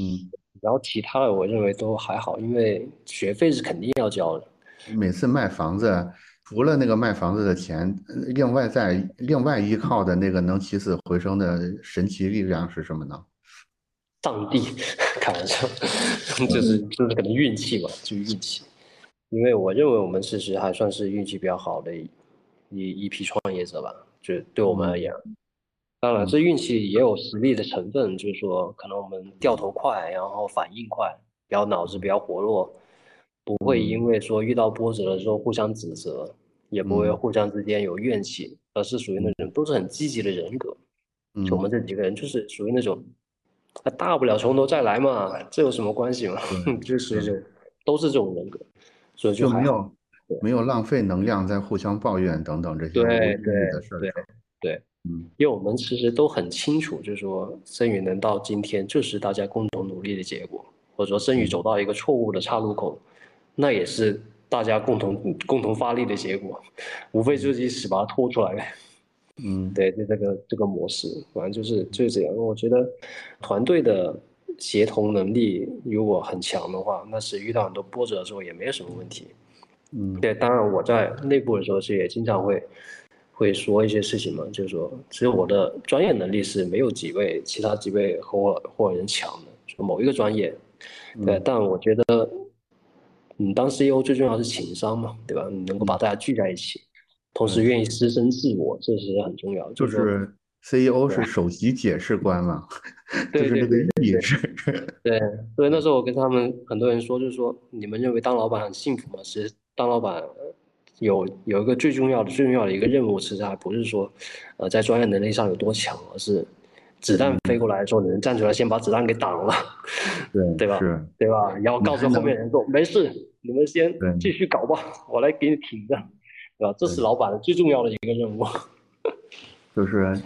嗯。然后其他的我认为都还好，因为学费是肯定要交的。每次卖房子，除了那个卖房子的钱，另外在另外依靠的那个能起死回生的神奇力量是什么呢？上帝，开玩笑，就是就是可能运气吧，就是运气。因为我认为我们其实还算是运气比较好的一一批创业者吧，就对我们而言。当然，这运气也有实力的成分，就是说可能我们掉头快，然后反应快，比较脑子比较活络。不会因为说遇到波折的时候互相指责，也不会互相之间有怨气，而是属于那种都是很积极的人格。就我们这几个人就是属于那种，啊，大不了从头再来嘛，这有什么关系嘛？就属于这种，都是这种人格，所以就没有没有浪费能量在互相抱怨等等这些对对对对，嗯，因为我们其实都很清楚，就是说生宇能到今天，就是大家共同努力的结果，或者说生宇走到一个错误的岔路口。那也是大家共同共同发力的结果，无非就是一起把它拖出来呗。嗯，对，就这个这个模式，反正就是就是这样。我觉得团队的协同能力如果很强的话，那是遇到很多波折的时候也没有什么问题。嗯，对，当然我在内部的时候是也经常会会说一些事情嘛，就是说，其实我的专业能力是没有几位其他几位合伙合伙人强的，就某一个专业，对，但我觉得。你当 CEO 最重要是情商嘛，对吧？你能够把大家聚在一起，同时愿意牺牲自我，这是很重要的。就是 CEO 是首席解释官嘛，就是这个意思。对，所以那时候我跟他们很多人说，就是说你们认为当老板很幸福吗？其实当老板有有一个最重要的、最重要的一个任务，其实还不是说呃在专业能力上有多强，而是。子弹飞过来的时候，你能站出来先把子弹给挡了，对对吧？是，对吧？然后告诉后面人说没事，你们先继续搞吧，我来给你挺着，对吧？这是老板最重要的一个任务，就是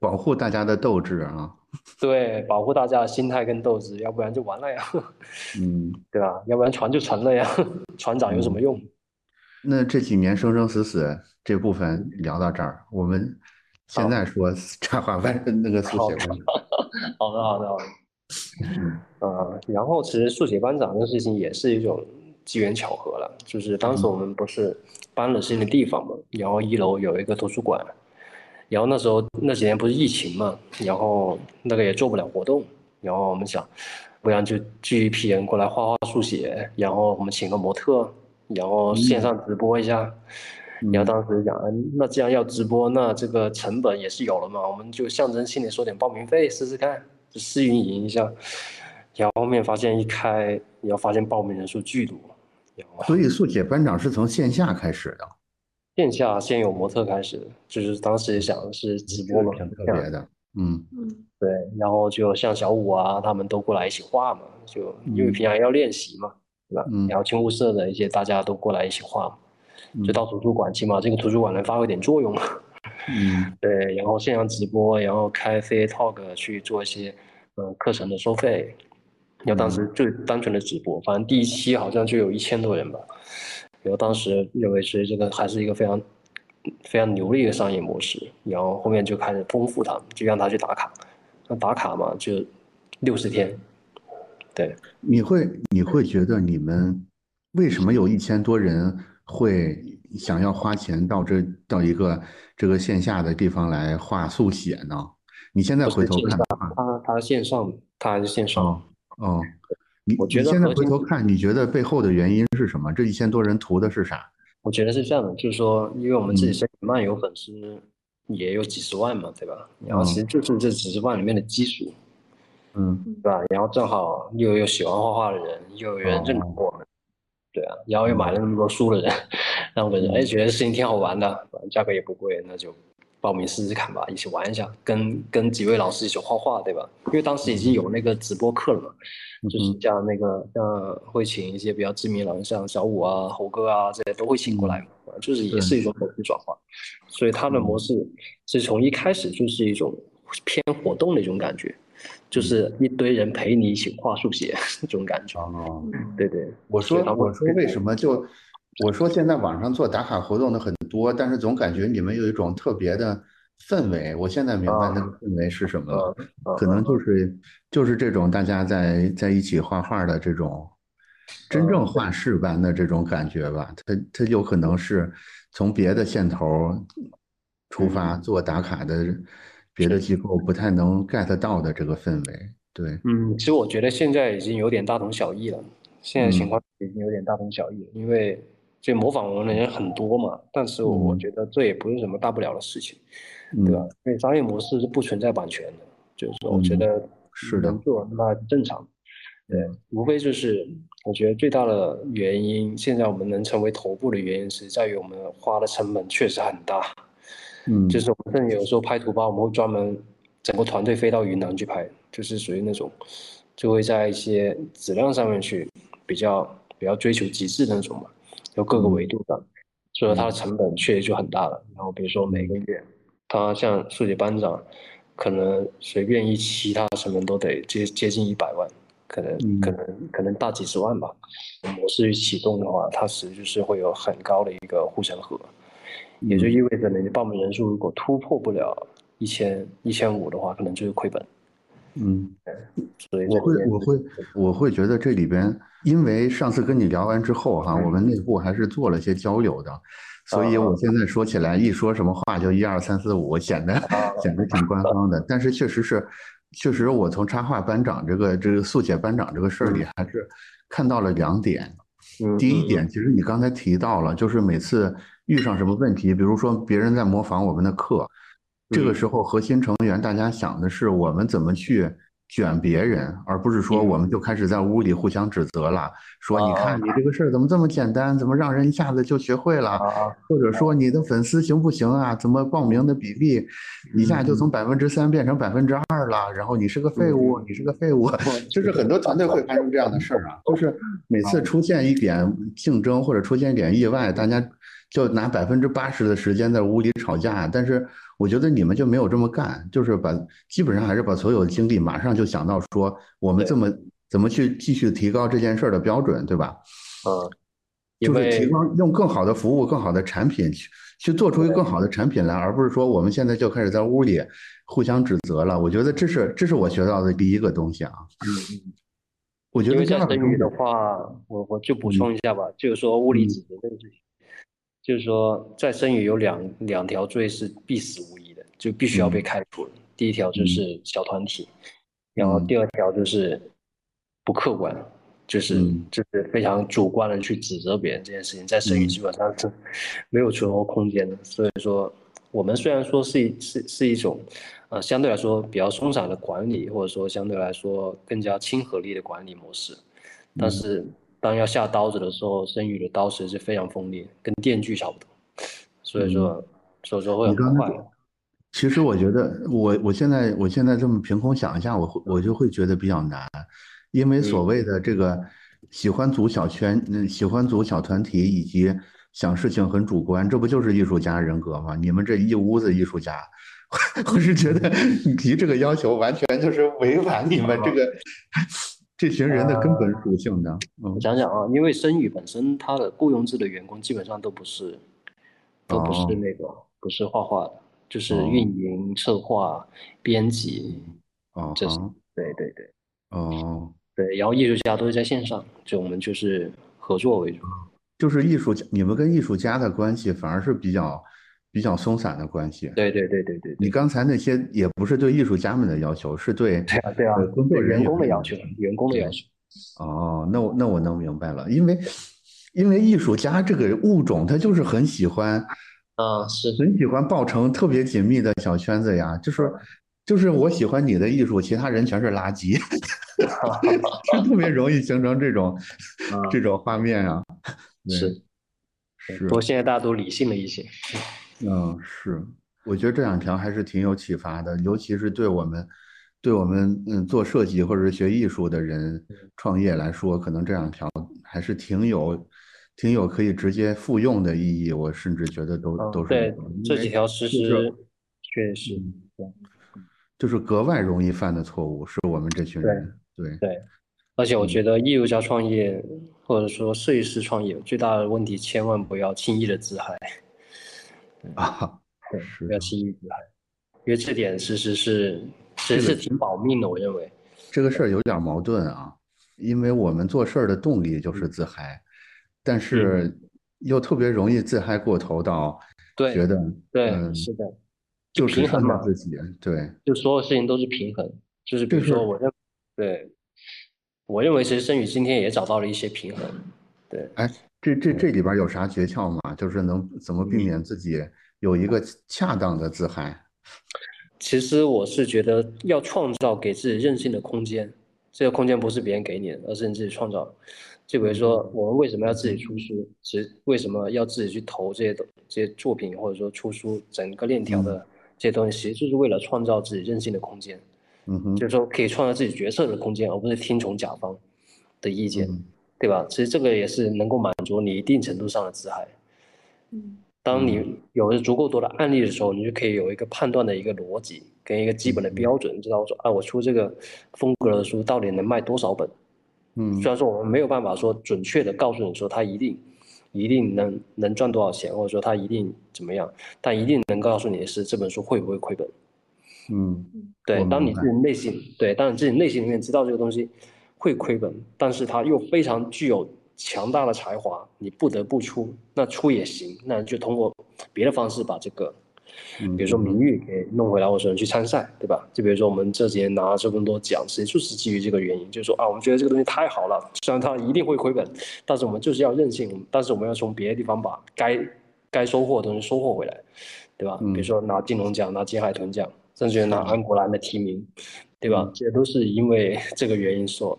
保护大家的斗志啊。对，保护大家的心态跟斗志，要不然就完了呀。嗯，对吧？要不然船就沉了呀，船长有什么用？那这几年生生死死这部分聊到这儿，我们。现在说 插画班那个速写班长，好的好的好的，呃，然后其实速写班长这个事情也是一种机缘巧合了，就是当时我们不是搬了新的地方嘛，然后一楼有一个图书馆，然后那时候那几年不是疫情嘛，然后那个也做不了活动，然后我们想，不然就聚一批人过来画画速写，然后我们请个模特，然后线上直播一下。然后当时讲，那既然要直播，那这个成本也是有了嘛，我们就象征性的收点报名费试试看，就试运营一下。然后后面发现一开，然后发现报名人数巨多。所以速写班长是从线下开始的。线下先有模特开始，就是当时想的是直播嘛，挺特别的。嗯嗯，对。然后就像小五啊，他们都过来一起画嘛，就因为平常要练习嘛，对吧？嗯。然后青物社的一些大家都过来一起画嘛。就到图书馆，起码这个图书馆能发挥点作用嘛。嗯，对，然后线上直播，然后开 C A Talk 去做一些嗯课程的收费。然后当时就单纯的直播，反正第一期好像就有一千多人吧。然后当时认为是这个还是一个非常非常牛的一个商业模式。然后后面就开始丰富它，就让他去打卡。那打卡嘛，就六十天。对，你会你会觉得你们为什么有一千多人？会想要花钱到这到一个这个线下的地方来画速写呢？你现在回头看，他他线上，他还是线上哦。你我觉得现在回头看，你觉得背后的原因是什么？这一千多人图的是啥？我觉得是这样的，就是说，因为我们自己身体漫游粉丝也有几十万嘛，对吧？然后其实就是这几十万里面的基数，嗯，对吧？然后正好又有喜欢画画的人，又有人认同我们。对啊，然后又买了那么多书的人，然后我人哎觉得事情挺好玩的，反正价格也不贵，那就报名试试看吧，一起玩一下，跟跟几位老师一起画画，对吧？因为当时已经有那个直播课了嘛，就是像那个像会请一些比较知名的，像小五啊、猴哥啊这些都会请过来嘛，就是也是一种口碑转化，所以它的模式是从一开始就是一种偏活动的一种感觉。就是一堆人陪你一起画速写 这种感觉。哦，对对，我说我说为什么就我说现在网上做打卡活动的很多，但是总感觉你们有一种特别的氛围。我现在明白那个氛围是什么了，可能就是就是这种大家在在一起画画的这种真正画室般的这种感觉吧。它它有可能是从别的线头出发做打卡的别的机构不太能 get 到的这个氛围。对，嗯，其实我觉得现在已经有点大同小异了。现在情况已经有点大同小异，因为这模仿我们的人很多嘛。但是我觉得这也不是什么大不了的事情，对吧？因为商业模式是不存在版权的，就是说，我觉得是能，做那正常。对，无非就是我觉得最大的原因，现在我们能成为头部的原因是在于我们花的成本确实很大。嗯，就是我们甚至有时候拍图包，我们会专门整个团队飞到云南去拍，就是属于那种就会在一些质量上面去。比较比较追求极致的那种嘛，有各个维度的，所以说它的成本确实就很大了。然后比如说每个月，他像数学班长，可能随便一期他的成本都得接接近一百万，可能可能可能大几十万吧。模式启动的话，它实际就是会有很高的一个护城河，也就意味着你的报名人数如果突破不了一千一千五的话，可能就是亏本。嗯，所以我会我会我会觉得这里边，因为上次跟你聊完之后哈，我们内部还是做了些交流的，所以我现在说起来一说什么话就一二三四五，显得 显得挺官方的。但是确实是，确实我从插画班长这个这个速写班长这个事儿里，还是看到了两点。第一点，其实你刚才提到了，就是每次遇上什么问题，比如说别人在模仿我们的课。这个时候，核心成员大家想的是我们怎么去卷别人，而不是说我们就开始在屋里互相指责了。说你看你这个事儿怎么这么简单，怎么让人一下子就学会了？或者说你的粉丝行不行啊？怎么报名的比例一下就从百分之三变成百分之二了？然后你是个废物，你是个废物。就是很多团队会发生这样的事儿啊，就是每次出现一点竞争或者出现一点意外，大家就拿百分之八十的时间在屋里吵架，但是。我觉得你们就没有这么干，就是把基本上还是把所有的精力马上就想到说我们这么怎么去继续提高这件事儿的标准，对吧？嗯，就是提高用更好的服务、更好的产品去去做出一个更好的产品来，而不是说我们现在就开始在屋里互相指责了。我觉得这是这是我学到的第一个东西啊。嗯嗯，我觉得这样的话，我我就补充一下吧，就是说物理指责这个事情。就是说，在生语有两两条罪是必死无疑的，就必须要被开除的。第一条就是小团体，然后第二条就是不客观，就是就是非常主观的去指责别人这件事情，在生语基本上是没有存活空间的。所以说，我们虽然说是一是是一种，呃，相对来说比较松散的管理，或者说相对来说更加亲和力的管理模式，但是。当要下刀子的时候，生育的刀实是非常锋利，跟电锯差不多，所以说，所以说会很快。其实我觉得，我我现在我现在这么凭空想一下，我我就会觉得比较难，因为所谓的这个喜欢组小圈，嗯，喜欢组小团体，以及想事情很主观，这不就是艺术家人格吗？你们这一屋子艺术家，我是觉得你提这个要求，完全就是违反你们这个。这群人的根本属性的，我想想啊，因为声宇本身它的雇佣制的员工基本上都不是，都不是那个不是画画的，就是运营、策划、编辑，哦，这是对对对，哦，对，然后艺术家都是在线上，就我们就是合作为主，就是艺术家，你们跟艺术家的关系反而是比较。比较松散的关系，对对对对对。你刚才那些也不是对艺术家们的要求，是对对啊对啊工作人员的要求，员工的要求。哦，那我那我能明白了，因为因为艺术家这个物种，他就是很喜欢，啊是很喜欢抱成特别紧密的小圈子呀，就是就是我喜欢你的艺术，其他人全是垃圾，是特别容易形成这种这种画面啊。是是，不过现在大家都理性了一些。嗯，是，我觉得这两条还是挺有启发的，尤其是对我们，对我们嗯做设计或者是学艺术的人创业来说，可能这两条还是挺有，挺有可以直接复用的意义。我甚至觉得都都是对这几条实施确实就是格外容易犯的错误，是我们这群人对对而且我觉得艺术家创业或者说设计师创业最大的问题，千万不要轻易的自嗨啊，对，不要轻易自嗨，因为这点其实是其实是挺保命的，我认为。这个事儿有点矛盾啊，因为我们做事儿的动力就是自嗨，但是又特别容易自嗨过头到觉得对是的，就平衡嘛自己对，就所有事情都是平衡，就是比如说我认对。我认为其实申宇今天也找到了一些平衡，对。哎，这这这里边有啥诀窍吗？就是能怎么避免自己有一个恰当的自嗨？其实我是觉得要创造给自己任性的空间，这个空间不是别人给你的，而是你自己创造。就比如说我们为什么要自己出书，其实为什么要自己去投这些东这些作品，或者说出书整个链条的这些东西，其实就是为了创造自己任性的空间。嗯哼，就是说可以创造自己决策的空间，而不是听从甲方的意见，对吧？其实这个也是能够满足你一定程度上的自嗨。嗯，当你有了足够多的案例的时候，你就可以有一个判断的一个逻辑跟一个基本的标准，知道说啊，我出这个风格的书到底能卖多少本？嗯，虽然说我们没有办法说准确的告诉你说它一定一定能能赚多少钱，或者说它一定怎么样，但一定能告诉你的是这本书会不会亏本。嗯，对，当你自己内心对，当你自己内心里面知道这个东西会亏本，但是他又非常具有强大的才华，你不得不出，那出也行，那就通过别的方式把这个，比如说名誉给弄回来，或者去参赛，对吧？就比如说我们这几年拿了这么多奖，其实就是基于这个原因，就是说啊，我们觉得这个东西太好了，虽然它一定会亏本，但是我们就是要任性，但是我们要从别的地方把该该收获的东西收获回来，对吧？比如说拿金龙奖，拿金海豚奖。甚至拿安国兰的提名，对吧？这些都是因为这个原因所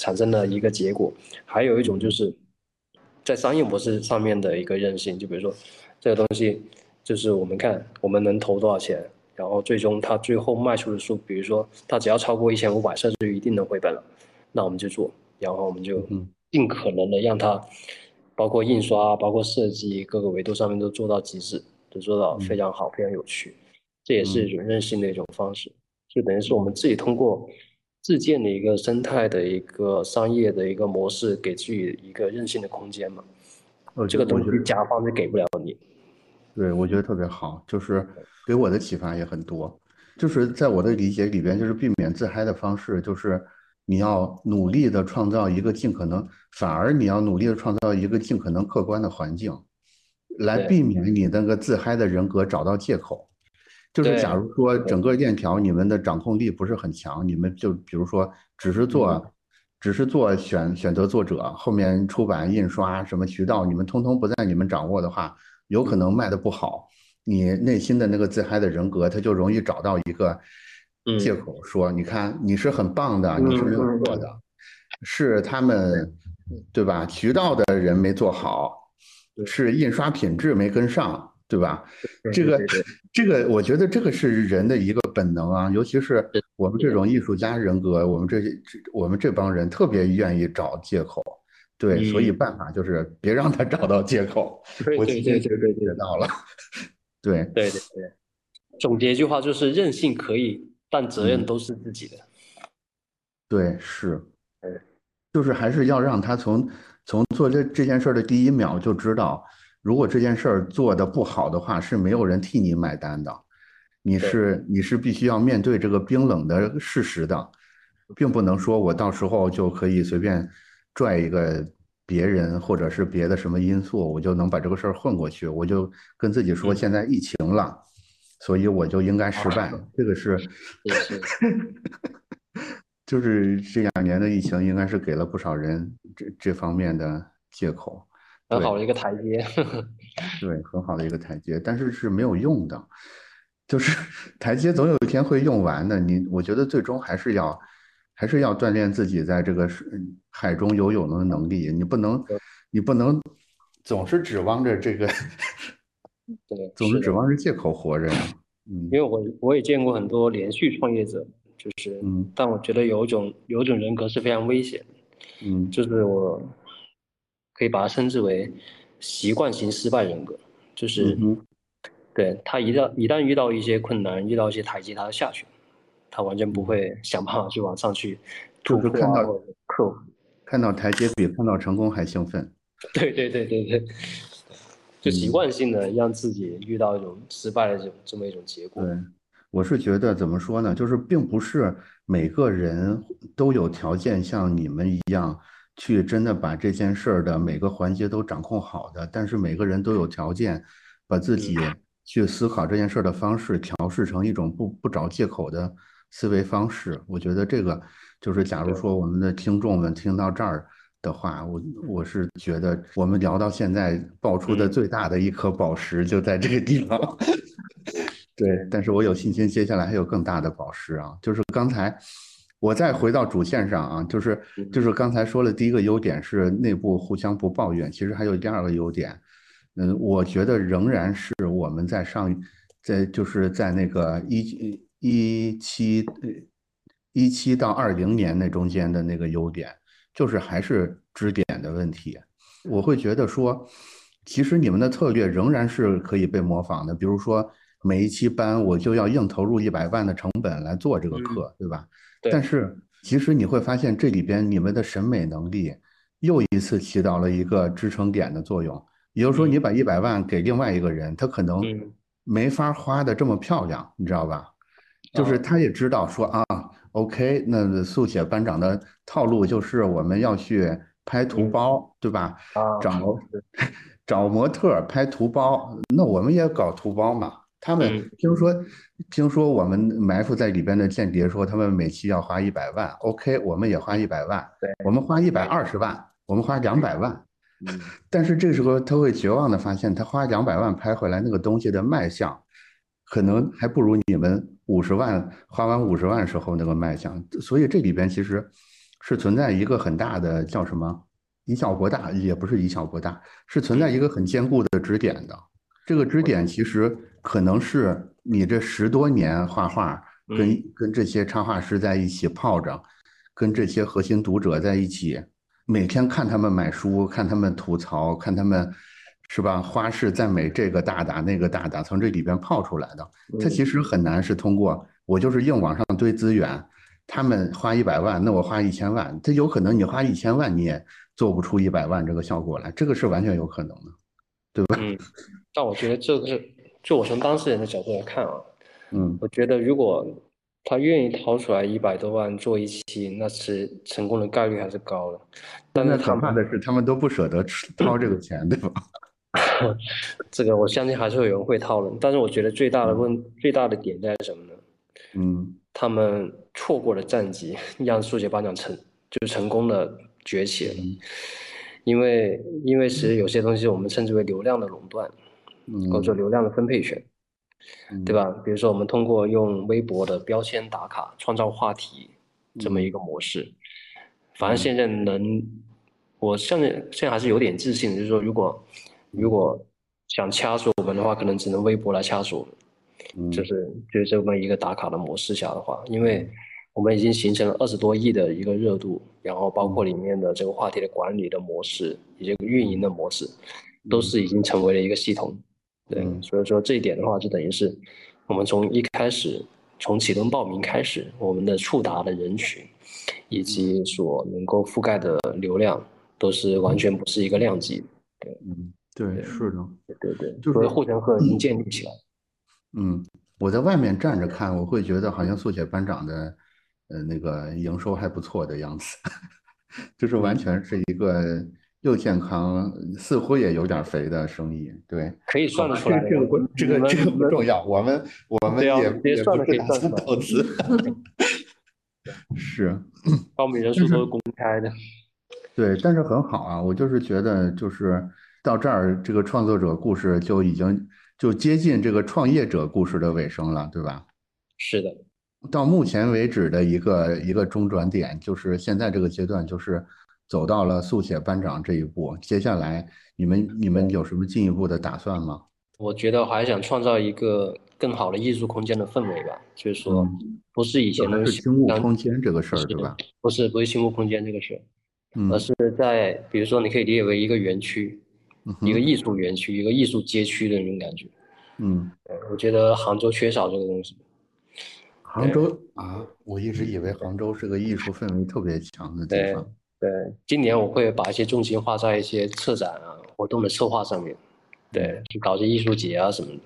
产生的一个结果。还有一种就是在商业模式上面的一个韧性，就比如说这个东西，就是我们看我们能投多少钱，然后最终它最后卖出的数，比如说它只要超过一千五百，甚至于一定能回本了，那我们就做，然后我们就尽可能的让它包括印刷、包括设计各个维度上面都做到极致，都做到非常好、非常有趣。这也是一种任性的一种方式，就等于是我们自己通过自建的一个生态的一个商业的一个模式，给自己一个任性的空间嘛。呃，这个东西甲方是给不了你。对，我觉得特别好，就是给我的启发也很多。就是在我的理解里边，就是避免自嗨的方式，就是你要努力的创造一个尽可能，反而你要努力的创造一个尽可能客观的环境，来避免你那个自嗨的人格找到借口。就是假如说整个链条你们的掌控力不是很强，你们就比如说只是做，只是做选选择作者，后面出版印刷什么渠道你们通通不在你们掌握的话，有可能卖的不好，你内心的那个自嗨的人格他就容易找到一个借口说，你看你是很棒的，你是没有错的，是他们对吧？渠道的人没做好，是印刷品质没跟上。对吧？这个这个，我觉得这个是人的一个本能啊，尤其是我们这种艺术家人格，我们这这我们这帮人特别愿意找借口。对，所以办法就是别让他找到借口。我今天对对学到了。对对对对，总结一句话就是任性可以，但责任都是自己的。对，是，就是还是要让他从从做这这件事的第一秒就知道。如果这件事儿做的不好的话，是没有人替你买单的，你是你是必须要面对这个冰冷的事实的，并不能说我到时候就可以随便拽一个别人或者是别的什么因素，我就能把这个事儿混过去，我就跟自己说现在疫情了，所以我就应该失败，这个是，就是这两年的疫情应该是给了不少人这这方面的借口。很好的一个台阶，对，很好的一个台阶，但是是没有用的，就是 台阶总有一天会用完的。你，我觉得最终还是要，还是要锻炼自己在这个水海中游泳的能力。你不能，你不能总是指望着这个，对，总是指望着借口活着呀。嗯，因为我我也见过很多连续创业者，就是，嗯，但我觉得有一种有一种人格是非常危险，嗯，就是我。可以把它称之为习惯型失败人格，就是，嗯对他一旦一旦遇到一些困难，遇到一些台阶，他就下去，他完全不会想办法去往上去突破看到克服。看到台阶比看到成功还兴奋。对对对对对，就习惯性的让自己遇到一种失败的这种这么一种结果。对，我是觉得怎么说呢，就是并不是每个人都有条件像你们一样去真的把这件事儿的每个环节都掌控好的，但是每个人都有条件把自己去思考这件事儿的方式调试成一种不不找借口的思维方式。我觉得这个就是，假如说我们的听众们听到这儿。的话，我我是觉得我们聊到现在爆出的最大的一颗宝石就在这个地方。对，但是我有信心，接下来还有更大的宝石啊！就是刚才我再回到主线上啊，就是就是刚才说了，第一个优点是内部互相不抱怨，其实还有第二个优点，嗯，我觉得仍然是我们在上，在就是在那个一一七一七到二零年那中间的那个优点。就是还是支点的问题，我会觉得说，其实你们的策略仍然是可以被模仿的。比如说，每一期班我就要硬投入一百万的成本来做这个课，对吧？但是其实你会发现，这里边你们的审美能力又一次起到了一个支撑点的作用。也就是说，你把一百万给另外一个人，他可能没法花的这么漂亮，你知道吧？就是他也知道说啊。OK，那速写班长的套路就是我们要去拍图包，对吧？找 找模特拍图包，那我们也搞图包嘛。他们听说听说我们埋伏在里边的间谍说他们每期要花一百万，OK，我们也花一百万，我们花一百二十万，我们花两百万。但是这时候他会绝望的发现，他花两百万拍回来那个东西的卖相。可能还不如你们五十万花完五十万时候那个卖相，所以这里边其实是存在一个很大的叫什么以小博大，也不是以小博大，是存在一个很坚固的支点的。这个支点其实可能是你这十多年画画，跟跟这些插画师在一起泡着，跟这些核心读者在一起，每天看他们买书，看他们吐槽，看他们。是吧？花式赞美这个大大那个大大，从这里边泡出来的，它其实很难是通过我就是硬往上堆资源，他们花一百万，那我花一千万，它有可能你花一千万你也做不出一百万这个效果来，这个是完全有可能的，对吧？嗯，但我觉得这个是，就我从当事人的角度来看啊，嗯，我觉得如果他愿意掏出来一百多万做一期，那是成功的概率还是高的。但是可怕的是，他们都不舍得掏这个钱，对吧？这个我相信还是会有人会讨论，但是我觉得最大的问最大的点在什么呢？嗯，他们错过了战机，让数学班长成就成功的崛起了，因为因为其实有些东西我们称之为流量的垄断，或者说流量的分配权，对吧？比如说我们通过用微博的标签打卡创造话题这么一个模式，反正现在能，我现在现在还是有点自信，就是说如果。如果想掐死我们的话，可能只能微博来掐死我们，就是就这么一个打卡的模式下的话，因为我们已经形成了二十多亿的一个热度，然后包括里面的这个话题的管理的模式以及运营的模式，都是已经成为了一个系统。对，所以说这一点的话，就等于是我们从一开始从启动报名开始，我们的触达的人群以及所能够覆盖的流量，都是完全不是一个量级。对，嗯。对，是的，对对，就是互相和已经建立起来。嗯，我在外面站着看，我会觉得好像速写班长的，呃，那个营收还不错的样子，就是完全是一个又健康，似乎也有点肥的生意。对，可以算得出来。这个这个这个不重要，我们我们也也不是打算投资。是，报名人数都是公开的。对，但是很好啊，我就是觉得就是。到这儿，这个创作者故事就已经就接近这个创业者故事的尾声了，对吧？是的。到目前为止的一个一个中转点，就是现在这个阶段，就是走到了速写班长这一步。接下来，你们你们有什么进一步的打算吗？我觉得还想创造一个更好的艺术空间的氛围吧，就是说，不是以前的轻物空间这个事儿，对吧？不是，不是轻物空间这个事儿，而是在比如说，你可以理解为一个园区。一个艺术园区，一个艺术街区的那种感觉。嗯，我觉得杭州缺少这个东西。杭州啊，我一直以为杭州是个艺术氛围特别强的地方。对，今年我会把一些重心花在一些策展啊、活动的策划上面，对，去搞些艺术节啊什么的。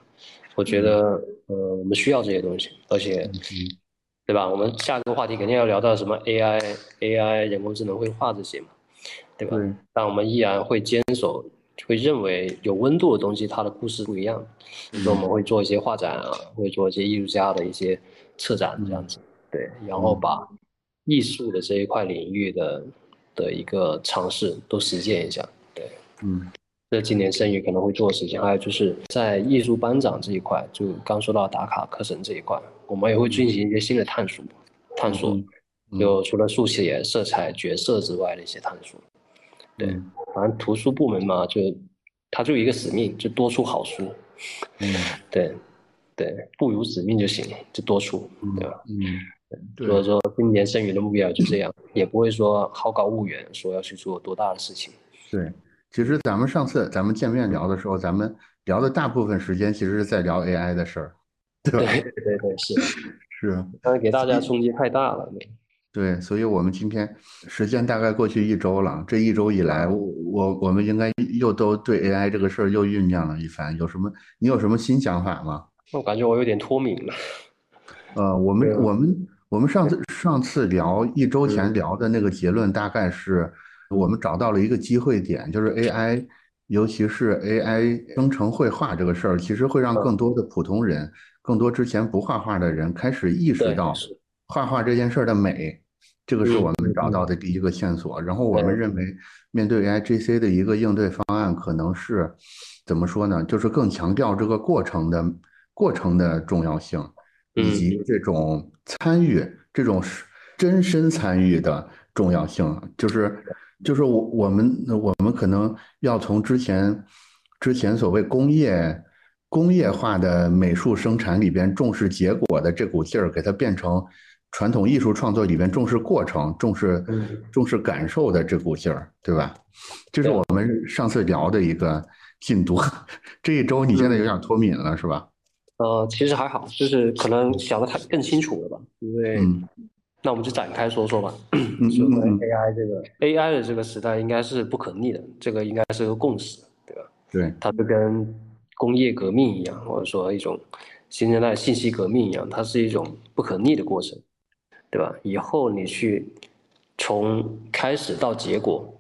我觉得，呃，我们需要这些东西，而且，对吧？我们下一个话题肯定要聊到什么 AI、AI、人工智能绘画这些嘛，对吧？但我们依然会坚守，会认为有温度的东西，它的故事不一样。所以，我们会做一些画展啊，会做一些艺术家的一些策展这样子，对，然后把艺术的这一块领域的。的一个尝试都实践一下，对，嗯，这今年剩余可能会做的事情，还有就是在艺术班长这一块，就刚说到打卡课程这一块，我们也会进行一些新的探索，探索，就除了速写、色彩、角色之外的一些探索，对，反正图书部门嘛，就它就一个使命，就多出好书，嗯，对，对，不辱使命就行，就多出，对吧？嗯。所以说，今年剩余的目标就这样，也不会说好高骛远，说要去做多大的事情。对，其实咱们上次咱们见面聊的时候，咱们聊的大部分时间其实是在聊 AI 的事儿，对吧？对对对，是 是，但是给大家冲击太大了。对，所以我们今天时间大概过去一周了，这一周以来，我我我们应该又都对 AI 这个事儿又酝酿了一番。有什么？你有什么新想法吗？我感觉我有点脱敏了。呃，我们我们。我们上次上次聊一周前聊的那个结论，大概是我们找到了一个机会点，就是 AI，尤其是 AI 生成绘画这个事儿，其实会让更多的普通人，更多之前不画画的人开始意识到画画这件事儿的美，这个是我们找到的第一个线索。然后我们认为，面对 AIGC 的一个应对方案，可能是怎么说呢？就是更强调这个过程的过程的重要性。以及这种参与、这种真身参与的重要性，就是就是我我们我们可能要从之前之前所谓工业工业化的美术生产里边重视结果的这股劲儿，给它变成传统艺术创作里边重视过程、重视重视感受的这股劲儿，对吧？这是我们上次聊的一个进度。这一周你现在有点脱敏了，是吧？呃，其实还好，就是可能想的太更清楚了吧？因为，那我们就展开说说吧。说 AI 这个 AI 的这个时代应该是不可逆的，这个应该是个共识，对吧？对，它就跟工业革命一样，或者说一种新时代信息革命一样，它是一种不可逆的过程，对吧？以后你去从开始到结果，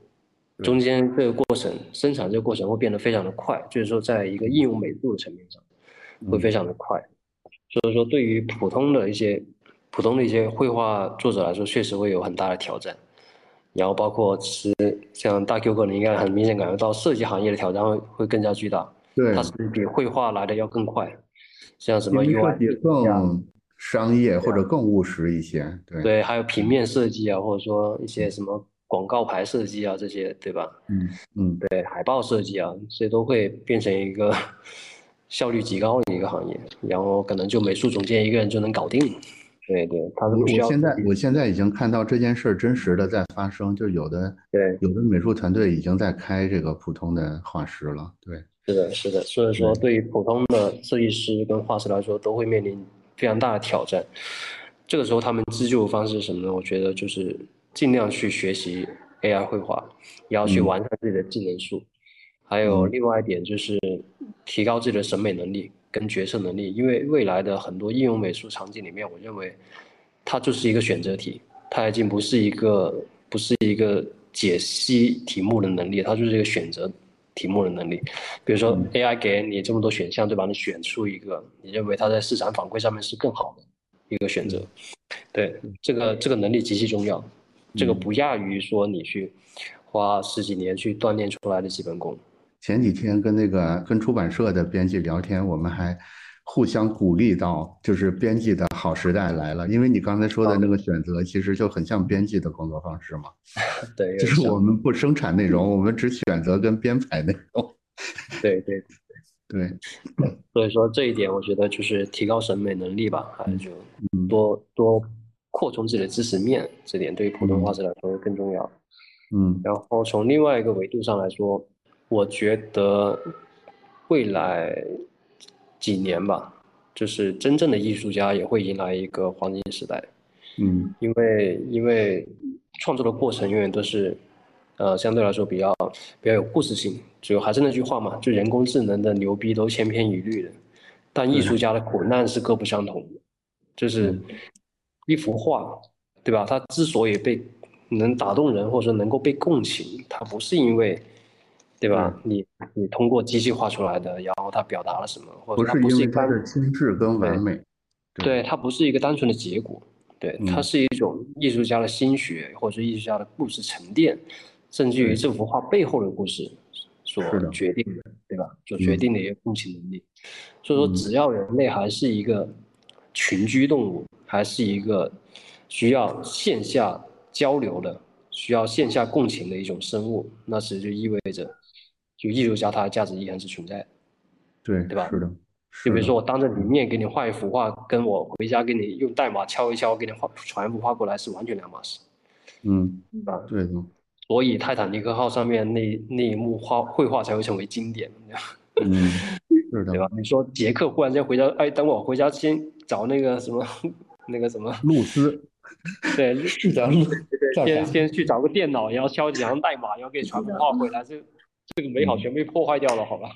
中间这个过程生产这个过程会变得非常的快，就是说在一个应用美术的层面上。会非常的快，所以说对于普通的一些普通的一些绘画作者来说，确实会有很大的挑战。然后包括其实像大 Q 哥，你应该很明显感觉到设计行业的挑战会会更加巨大。对，它是比绘画来的要更快。像什么 UI 更商业或者更务实一些。对对，还有平面设计啊，或者说一些什么广告牌设计啊这些，对吧？嗯嗯，对，海报设计啊，这些都会变成一个。效率极高的一个行业，然后可能就美术总监一个人就能搞定。对对，他是不需要。我现在我现在已经看到这件事儿真实的在发生，就有的对有的美术团队已经在开这个普通的画师了。对，是的，是的。所以说，对于普通的设计师跟画师来说，都会面临非常大的挑战。这个时候，他们自救的方式是什么呢？我觉得就是尽量去学习 AI 绘画，也要去完善自己的技能树。还有另外一点就是提高自己的审美能力跟决策能力，因为未来的很多应用美术场景里面，我认为它就是一个选择题，它已经不是一个不是一个解析题目的能力，它就是一个选择题目的能力。比如说 AI 给你这么多选项，对吧？你选出一个你认为它在市场反馈上面是更好的一个选择，对这个这个能力极其重要，这个不亚于说你去花十几年去锻炼出来的基本功。前几天跟那个跟出版社的编辑聊天，我们还互相鼓励到，就是编辑的好时代来了。因为你刚才说的那个选择，其实就很像编辑的工作方式嘛。对，就是我们不生产内容，我们只选择跟编排内容。对对对对。所以说这一点，我觉得就是提高审美能力吧，还是就多多扩充自己的知识面，这点对于普通画师来说更重要。嗯。然后从另外一个维度上来说。我觉得未来几年吧，就是真正的艺术家也会迎来一个黄金时代。嗯，因为因为创作的过程永远都是，呃，相对来说比较比较有故事性。就还是那句话嘛，就人工智能的牛逼都千篇一律的，但艺术家的苦难是各不相同的。就是一幅画，对吧？它之所以被能打动人，或者说能够被共情，它不是因为，对吧？你你通过机器画出来的，然后它表达了什么，或者它不是一它的精致跟完美，对，它不是一个单纯的结果，对，它是一种艺术家的心血，或者艺术家的故事沉淀，甚至于这幅画背后的故事所决定的，对吧？所决定的一个共情能力。所以说，只要人类还是一个。群居动物还是一个需要线下交流的、需要线下共情的一种生物，那其实就意味着，就艺术家他的价值依然是存在的，对对吧？是的。就比如说我当着你面给你画一幅画，跟我回家给你用代码敲一敲给你画传一幅画过来是完全两码事。嗯，啊，对的。所以泰坦尼克号上面那那一幕画绘画才会成为经典，嗯，是的，对吧？你说杰克忽然间回家，哎，等我回家先。找那个什么，那个什么露丝，对，先先去找个电脑，然后敲几行代码，然后给传幅画回来，这这个美好全被破坏掉了，好吧？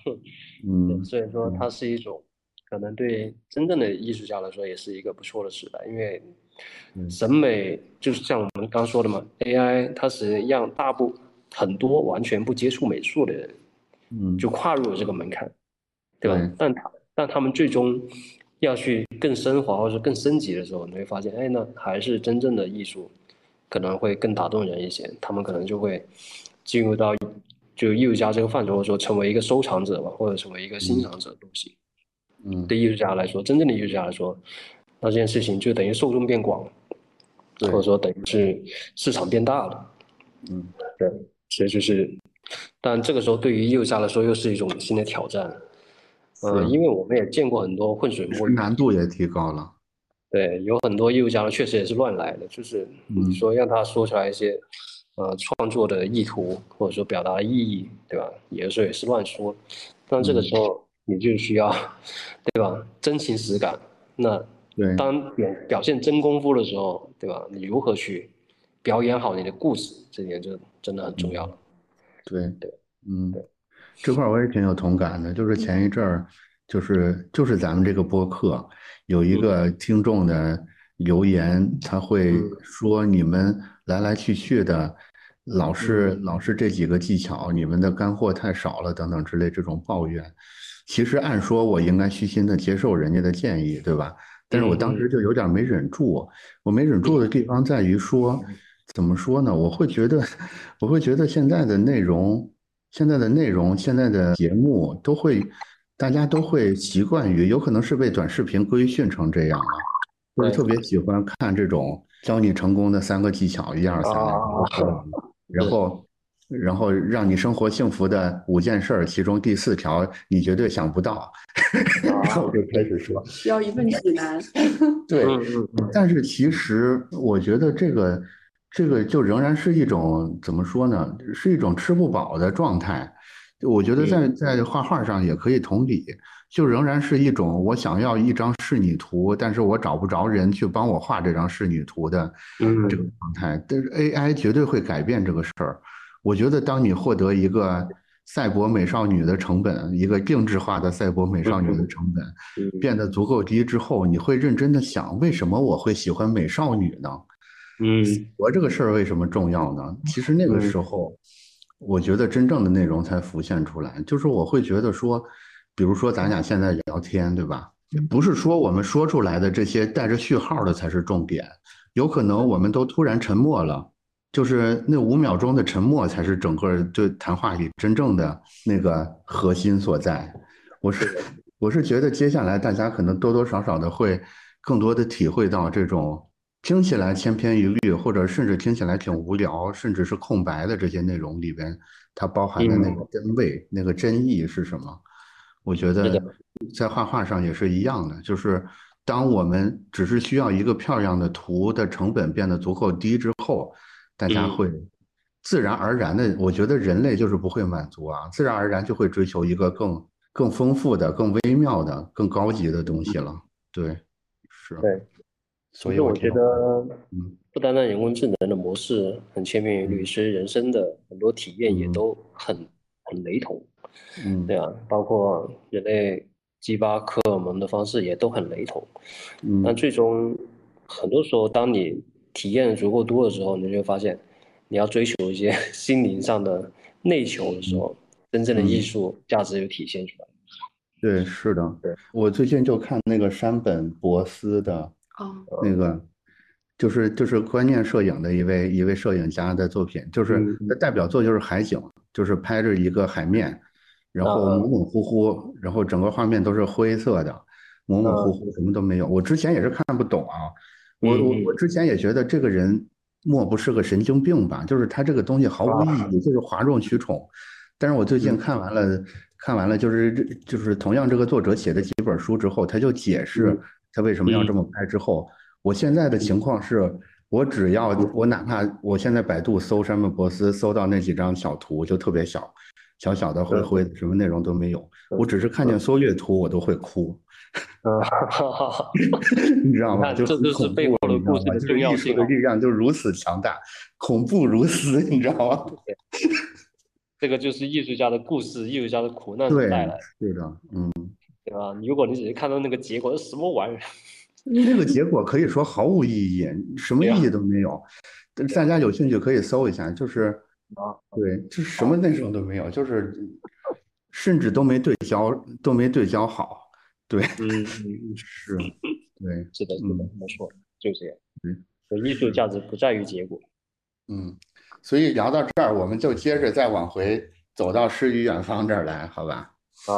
嗯，所以说它是一种，可能对真正的艺术家来说也是一个不错的时代，因为审美就是像我们刚说的嘛，AI 它实际上大部很多完全不接触美术的人，嗯，就跨入了这个门槛，对吧？但他但他们最终。要去更升华或者更升级的时候，你会发现，哎，那还是真正的艺术可能会更打动人一些。他们可能就会进入到就艺术家这个范畴，或者说成为一个收藏者吧，或者成为一个欣赏者都行。嗯，对艺术家来说，真正的艺术家来说，那这件事情就等于受众变广了，或者说等于是市场变大了。嗯，对，所以就是，但这个时候对于艺术家来说又是一种新的挑战。呃，因为我们也见过很多浑水摸鱼，难度也提高了。对，有很多艺术家确实也是乱来的，就是你说让他说出来一些呃创作的意图或者说表达的意义，对吧？有的时候也是乱说。但这个时候你就需要，对吧？真情实感。那当表表现真功夫的时候，对吧？你如何去表演好你的故事，这点就真的很重要了。对对，嗯对。这块我也挺有同感的，就是前一阵儿，就是就是咱们这个播客有一个听众的留言，他会说你们来来去去的，老是老是这几个技巧，你们的干货太少了等等之类这种抱怨。其实按说我应该虚心的接受人家的建议，对吧？但是我当时就有点没忍住，我没忍住的地方在于说，怎么说呢？我会觉得，我会觉得现在的内容。现在的内容，现在的节目都会，大家都会习惯于，有可能是被短视频规训成这样了，就是特别喜欢看这种教你成功的三个技巧，一二三，然后，然后让你生活幸福的五件事儿，其中第四条你绝对想不到，然后就开始说需要一份指南，对，但是其实我觉得这个。这个就仍然是一种怎么说呢？是一种吃不饱的状态。我觉得在在画画上也可以同理，就仍然是一种我想要一张仕女图，但是我找不着人去帮我画这张仕女图的这个状态。但是 AI 绝对会改变这个事儿。我觉得当你获得一个赛博美少女的成本，一个定制化的赛博美少女的成本变得足够低之后，你会认真的想：为什么我会喜欢美少女呢？嗯，我这个事儿为什么重要呢？其实那个时候，我觉得真正的内容才浮现出来。就是我会觉得说，比如说咱俩现在聊天，对吧？不是说我们说出来的这些带着序号的才是重点，有可能我们都突然沉默了，就是那五秒钟的沉默才是整个对谈话里真正的那个核心所在。我是我是觉得接下来大家可能多多少少的会更多的体会到这种。听起来千篇一律，或者甚至听起来挺无聊，甚至是空白的这些内容里边，它包含的那个真味、那个真意是什么？我觉得在画画上也是一样的，就是当我们只是需要一个漂亮的图的成本变得足够低之后，大家会自然而然的，我觉得人类就是不会满足啊，自然而然就会追求一个更更丰富的、更微妙的、更高级的东西了。对，是。对。所以我觉得，嗯不单单人工智能的模式很千篇一律，其实人生的很多体验也都很很雷同，嗯，对啊，包括人类激发荷尔蒙的方式也都很雷同，嗯，但最终很多时候，当你体验足够多的时候，你就会发现，你要追求一些 心灵上的内求的时候，真正的艺术价值就体现出来。对，是的，对，我最近就看那个山本博司的哦，那个，就是就是观念摄影的一位一位摄影家的作品，就是代表作就是海景，就是拍着一个海面，然后啊模模糊糊，然后整个画面都是灰色的，模模糊糊，什么都没有。我之前也是看不懂啊，我我嗯我之前也觉得这个人莫不是个神经病吧？就是他这个东西毫无意义，就是哗众取宠。但是我最近看完了，看完了就是这就是同样这个作者写的几本书之后，他就解释他为什么要这么拍之后，我现在的情况是，我只要我哪怕我现在百度搜山本博斯，搜到那几张小图就特别小，小小的灰灰的，什么内容都没有，我只是看见缩略图我都会哭，嗯，哈哈哈。你知道吗？这就是背后的故事就是艺术的力量就如此强大，恐怖如斯，你知道吗？这个就是艺术家的故事，艺术家的苦难所带来的，，对的，嗯。对吧？如果你只是看到那个结果，什么玩意儿？那个结果可以说毫无意义，什么意义都没有。大家有兴趣可以搜一下，就是啊，对，就是什么内容都没有，就是甚至都没对焦，都没对焦好。对，嗯嗯嗯，是，对，是的，是的，没错，就这样。嗯，所以艺术价值不在于结果。嗯，所以聊到这儿，我们就接着再往回走到诗与远方这儿来，好吧？啊，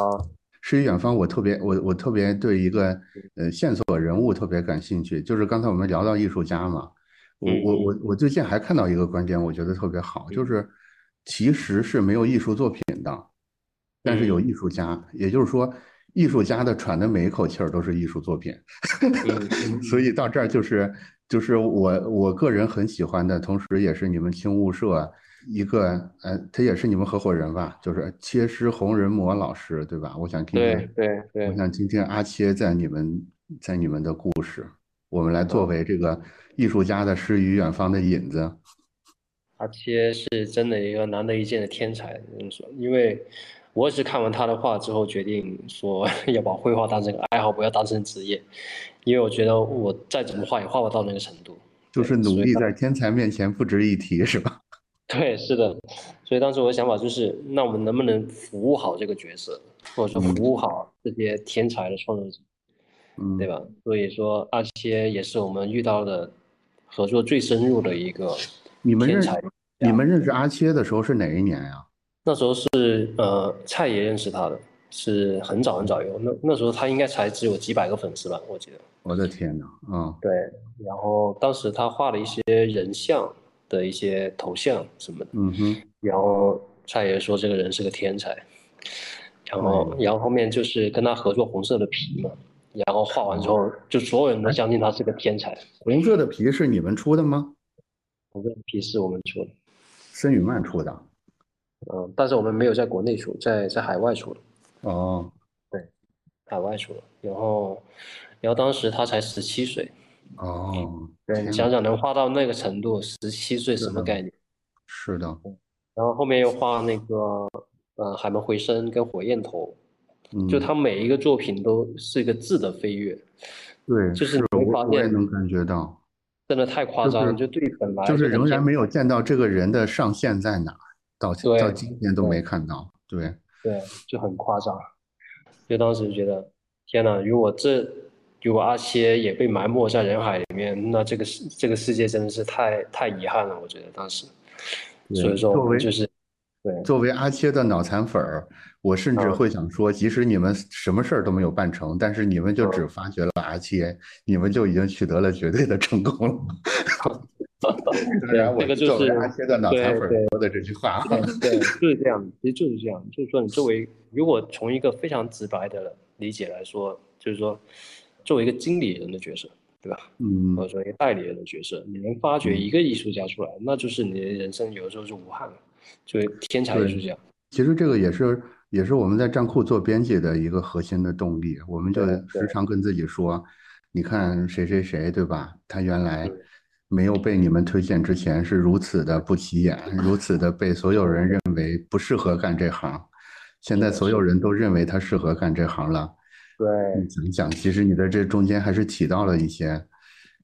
诗与远方，我特别我我特别对一个呃线索人物特别感兴趣，就是刚才我们聊到艺术家嘛，我我我我最近还看到一个观点，我觉得特别好，就是其实是没有艺术作品的，但是有艺术家，也就是说，艺术家的喘的每一口气儿都是艺术作品，嗯所以到这儿就是就是我我个人很喜欢的，同时也是你们青物社一个呃，他也是你们合伙人吧，就是切师洪仁模老师，对吧？我想听对听，对对。我，想听听阿切在你们在你们的故事，我们来作为这个艺术家的诗与远方的影子。阿切是真的一个难得一见的天才，这么说，因为我也是看完他的画之后，决定说 要把绘画当成个爱好，不要当成职业，因为我觉得我再怎么画也画不到那个程度。就是努力在天才面前不值一提，是吧？对，是的，所以当时我的想法就是，那我们能不能服务好这个角色，或者说服务好这些天才的创作者，嗯，对吧？所以说，阿切也是我们遇到的合作最深入的一个你们认天才。你们认识阿切的时候是哪一年呀？那时候是呃，蔡爷认识他的，是很早很早有，那那时候他应该才只有几百个粉丝吧，我记得。我的天哪！啊，对，然后当时他画了一些人像的一些头像什么的，嗯哼，然后蔡爷说这个人是个天才，然后然后后面就是跟他合作红色的皮嘛，然后画完之后，就所有人都相信他是个天才。红色的皮是你们出的吗？红色的皮是我们出的，申宇曼出的。嗯，但是我们没有在国内出，在在海外出的。哦，对海外出的，然后，然后当时他才十七岁，哦，对你想想能画到那个程度，十七岁什么概念？是的，然后后面又画那个呃海门回声跟火焰头，嗯，就他每一个作品都是一个质的飞跃，对，就是我我也现能感觉到，真的太夸张了，就对本来就是仍然没有见到这个人的上限在哪儿，到对到今天都没看到。对，对，就很夸张，就当时觉得天呐，如果这如果阿切也被埋没在人海里面，那这个世这个世界真的是太太遗憾了，我觉得当时，所以说我们就是对作为阿切的脑残粉儿，我甚至嗯会想说，即使你们什么事儿都没有办成，但是你们就只发掘了阿切，你们就已经取得了绝对的成功了。当然，我这个就是作为阿切的脑残粉说的这句话。对，就是这样，其实就是这样，就是说你作为如果从一个非常直白的理解来说，就是说作为一个经理人的角色，对吧？嗯或者说一个代理人的角色，你能发掘一个艺术家出来，那就是你的人生有的时候是无憾的，就是天才艺术家。其实这个也是也是我们在站库做编辑的一个核心的动力。我们就时常跟自己说，你看谁谁谁，对吧？他原来没有被你们推荐之前是如此的不起眼，如此的被所有人认为不适合干这行，现在所有人都认为他适合干这行了。对，你讲，其实你在这中间还是起到了一些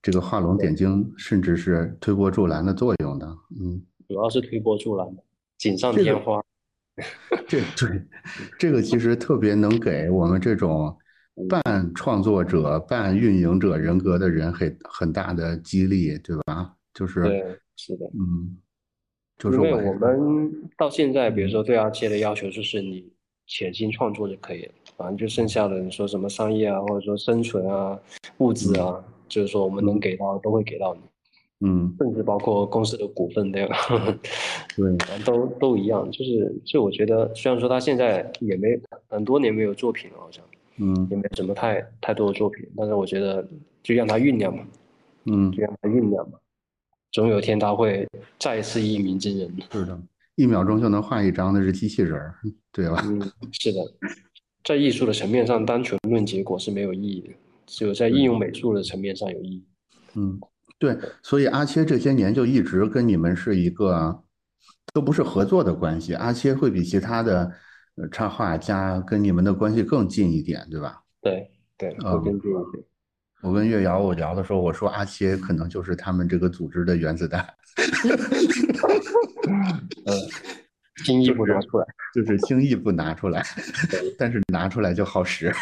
这个画龙点睛，甚至是推波助澜的作用的。嗯，主要是推波助澜，锦上添花。这对，这个其实特别能给我们这种半创作者、半运营者人格的人很很大的激励，对吧？就是，对，是的，嗯，就是因为我们到现在，比如说对阿切的要求就是你潜心创作就可以了。反正就剩下的你说什么商业啊，或者说生存啊、物质啊，就是说我们能给到都会给到你，嗯，甚至包括公司的股份对吧？对，都都一样。就是，就我觉得，虽然说他现在也没很多年没有作品了，好像，嗯，也没什么太太多的作品，但是我觉得就让他酝酿嘛，嗯，就让他酝酿嘛，总有一天他会再次一鸣惊人。是的，一秒钟就能画一张，那是机器人儿，对吧？嗯，是的。在艺术的层面上，单纯论结果是没有意义的，只有在应用美术的层面上有意义。嗯，对，所以阿切这些年就一直跟你们是一个，都不是合作的关系。阿切会比其他的插画家跟你们的关系更近一点，对吧？对对，会更近一些。我跟月瑶我聊的时候，我说阿切可能就是他们这个组织的原子弹。嗯。轻易不拿出来，就是轻易不拿出来，但是拿出来就好使。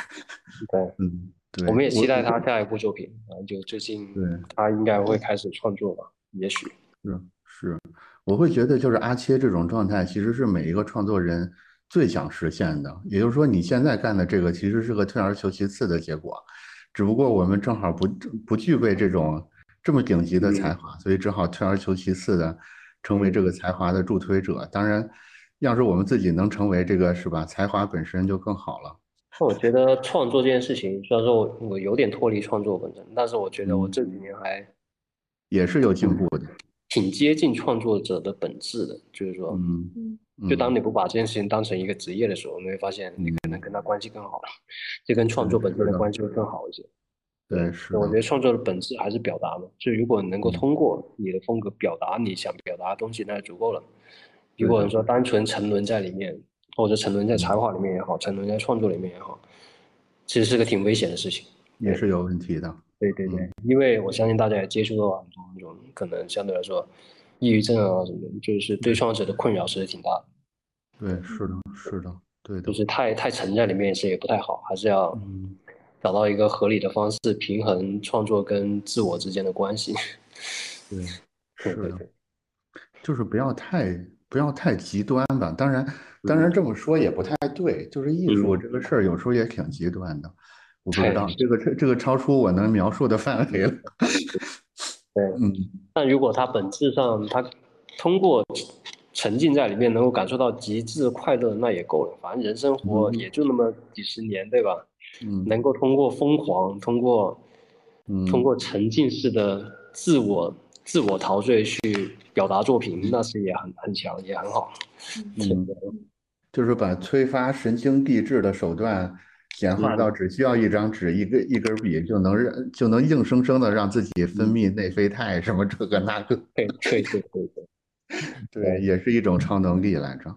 对，嗯，对。我们也期待他下一部作品，然后就最近，对，他应该会开始创作吧？也许是是，我会觉得就是阿切这种状态，其实是每一个创作人最想实现的。也就是说，你现在干的这个其实是个退而求其次的结果，只不过我们正好不不具备这种这么顶级的才华，所以只好退而求其次的。成为这个才华的助推者，当然，要是我们自己能成为这个，是吧？才华本身就更好了。那我觉得创作这件事情，虽然说我我有点脱离创作本身，但是我觉得我这几年还也是有进步的，挺接近创作者的本质的。就是说，嗯，就当你不把这件事情当成一个职业的时候，你会发现你可能跟他关系更好了，就跟创作本身的关系会更好一些。对，是。我觉得创作的本质还是表达嘛，就如果能够通过你的风格表达你想表达的东西，那就足够了。如果说单纯沉沦在里面，或者沉沦在才华里面也好，沉沦在创作里面也好，其实是个挺危险的事情，也是有问题的。对对对，因为我相信大家也接触到很多那种可能相对来说，抑郁症啊什么，就是对创作者的困扰是挺大的。对，是的，是的，对的。就是太太沉在里面是也不太好，还是要。找到一个合理的方式，平衡创作跟自我之间的关系。对，是的，就是不要太不要太极端吧。当然，当然这么说也不太对。就是艺术这个事儿，有时候也挺极端的。我不知道这个这这个超出我能描述的范围了。对，嗯。但如果他本质上他通过沉浸在里面，能够感受到极致快乐，那也够了。反正人生活也就那么几十年，对吧？嗯，能够通过疯狂，通过，通过沉浸式的自我自我陶醉去表达作品，那是也很很强，也很好。嗯，就是把催发神经递质的手段简化到只需要一张纸、一个一根笔，就能让就能硬生生的让自己分泌内啡肽什么这个那个。对对对对对，对，也是一种超能力来着。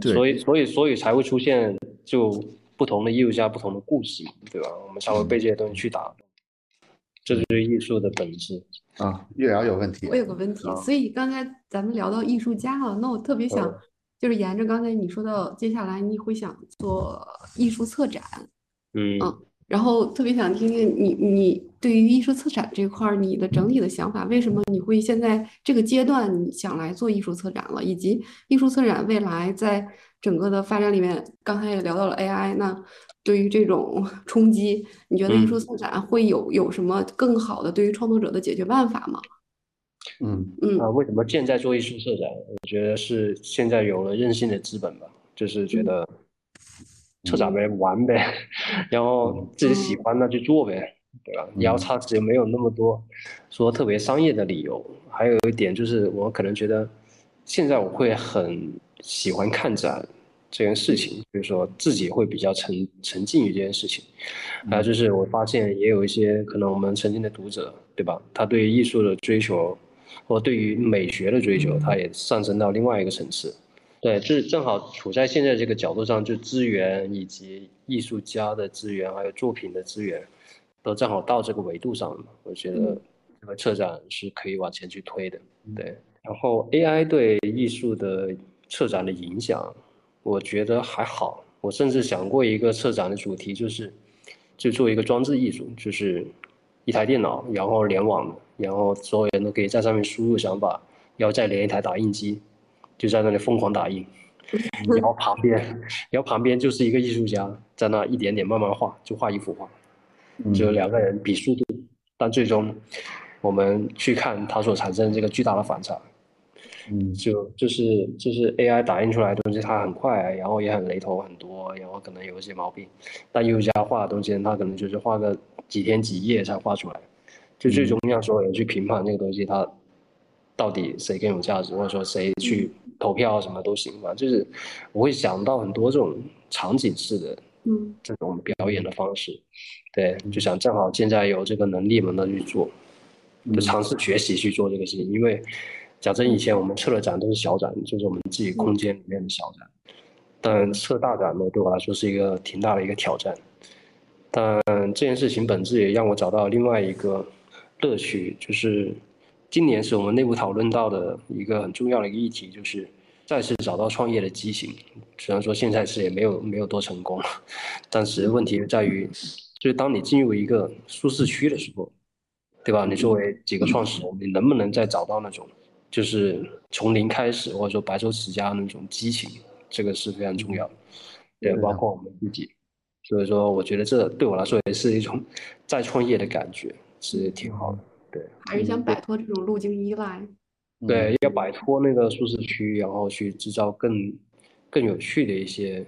对，所以所以所以才会出现就。不同的艺术家，不同的故事，对吧？我们才会被这些东西去打动，这就是艺术的本质啊。月瑶有问题，我有个问题，所以刚才咱们聊到艺术家了，那我特别想，就是沿着刚才你说到，接下来你会想做艺术策展，嗯嗯。然后特别想听听你，你对于艺术策展这块儿你的整体的想法，为什么你会现在这个阶段你想来做艺术策展了？以及艺术策展未来在整个的发展里面，刚才也聊到了 AI，那对于这种 冲击，你觉得艺术策展会有有什么更好的对于创作者的解决办法吗？嗯嗯啊，为什么现在做艺术策展？我觉得是现在有了任性的资本吧，就是觉得。策展呗，玩呗，然后自己喜欢那就做呗，对吧？然后他其实没有那么多说特别商业的理由。还有一点就是，我可能觉得现在我会很喜欢看展，这件事情，就是说自己会比较沉沉浸于这件事情。还有就是我发现也有一些可能我们曾经的读者，对吧？他对艺术的追求，或对于美学的追求，他也上升到另外一个层次。对，就是正好处在现在这个角度上，就资源以及艺术家的资源，还有作品的资源，都正好到这个维度上了。我觉得这个策展是可以往前去推的。对，然后 AI 对艺术的策展的影响，我觉得还好。我甚至想过一个策展的主题，就是就做一个装置艺术，就是一台电脑，然后联网的，然后所有人都可以在上面输入想法，然后再连一台打印机。就在那里疯狂打印，然后旁边，然后旁边就是一个艺术家在那一点点慢慢画，就画一幅画，就两个人比速度，但最终我们去看他所产生这个巨大的反差，嗯，就就是就是 AI 打印出来的东西它很快，然后也很雷同很多，然后可能有一些毛病，但艺术家画的东西他可能就是画个几天几夜才画出来，就最终让所有人去评判那个东西它。到底谁更有价值，或者说谁去投票什么都行吧。就是我会想到很多这种场景式的，嗯，这种表演的方式。对，就想正好现在有这个能力嘛，那去做，就尝试学习去做这个事情。因为假真，以前我们策的展都是小展，就是我们自己空间里面的小展。但策大展呢，对我来说是一个挺大的一个挑战。但这件事情本质也让我找到另外一个乐趣，就是。今年是我们内部讨论到的一个很重要的一个议题，就是再次找到创业的激情。虽然说现在是也没有没有多成功，但是问题在于，就是当你进入一个舒适区的时候，对吧？你作为几个创始人，你能不能再找到那种就是从零开始或者说白手起家那种激情？这个是非常重要的。对，包括我们自己。所以说，我觉得这对我来说也是一种再创业的感觉，是挺好的。对，还是想摆脱这种路径依赖。对，要摆脱那个舒适区，然后去制造更更有趣的一些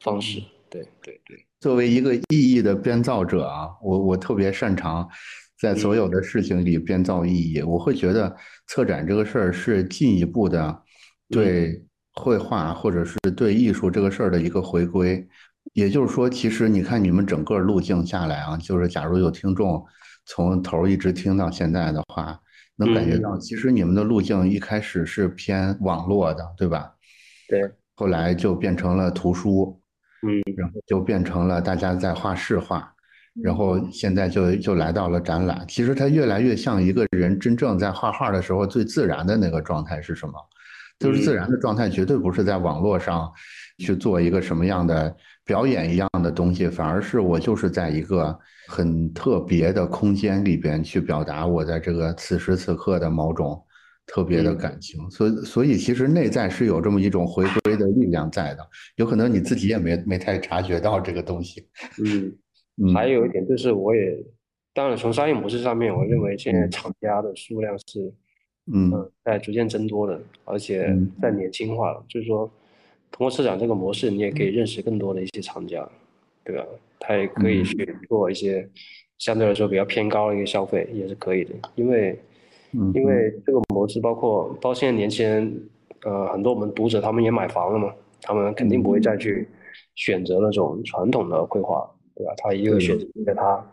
方式。对对对。作为一个意义的编造者啊，我我特别擅长在所有的事情里编造意义。我会觉得策展这个事儿是进一步的对绘画或者是对艺术这个事儿的一个回归。也就是说，其实你看你们整个路径下来啊，就是假如有听众。从头一直听到现在的话，能感觉到其实你们的路径一开始是偏网络的，对吧？对。后来就变成了图书，嗯，然后就变成了大家在画室画，然后现在就就来到了展览。其实它越来越像一个人真正在画画的时候最自然的那个状态是什么？就是自然的状态，绝对不是在网络上去做一个什么样的表演一样的东西，反而是我就是在一个。很特别的空间里边去表达我在这个此时此刻的某种特别的感情，所以所以其实内在是有这么一种回归的力量在的，有可能你自己也没没太察觉到这个东西。嗯，还有一点就是，我也当然从商业模式上面，我认为现在厂家的数量是嗯。在逐渐增多的，而且在年轻化了。就是说，通过市场这个模式，你也可以认识更多的一些厂家，对吧？他也可以去做一些相对来说比较偏高的一个消费，也是可以的。因为，因为这个模式包括到现在年轻人，呃，很多我们读者他们也买房了嘛，他们肯定不会再去选择那种传统的绘画，对吧？他一个选择一个他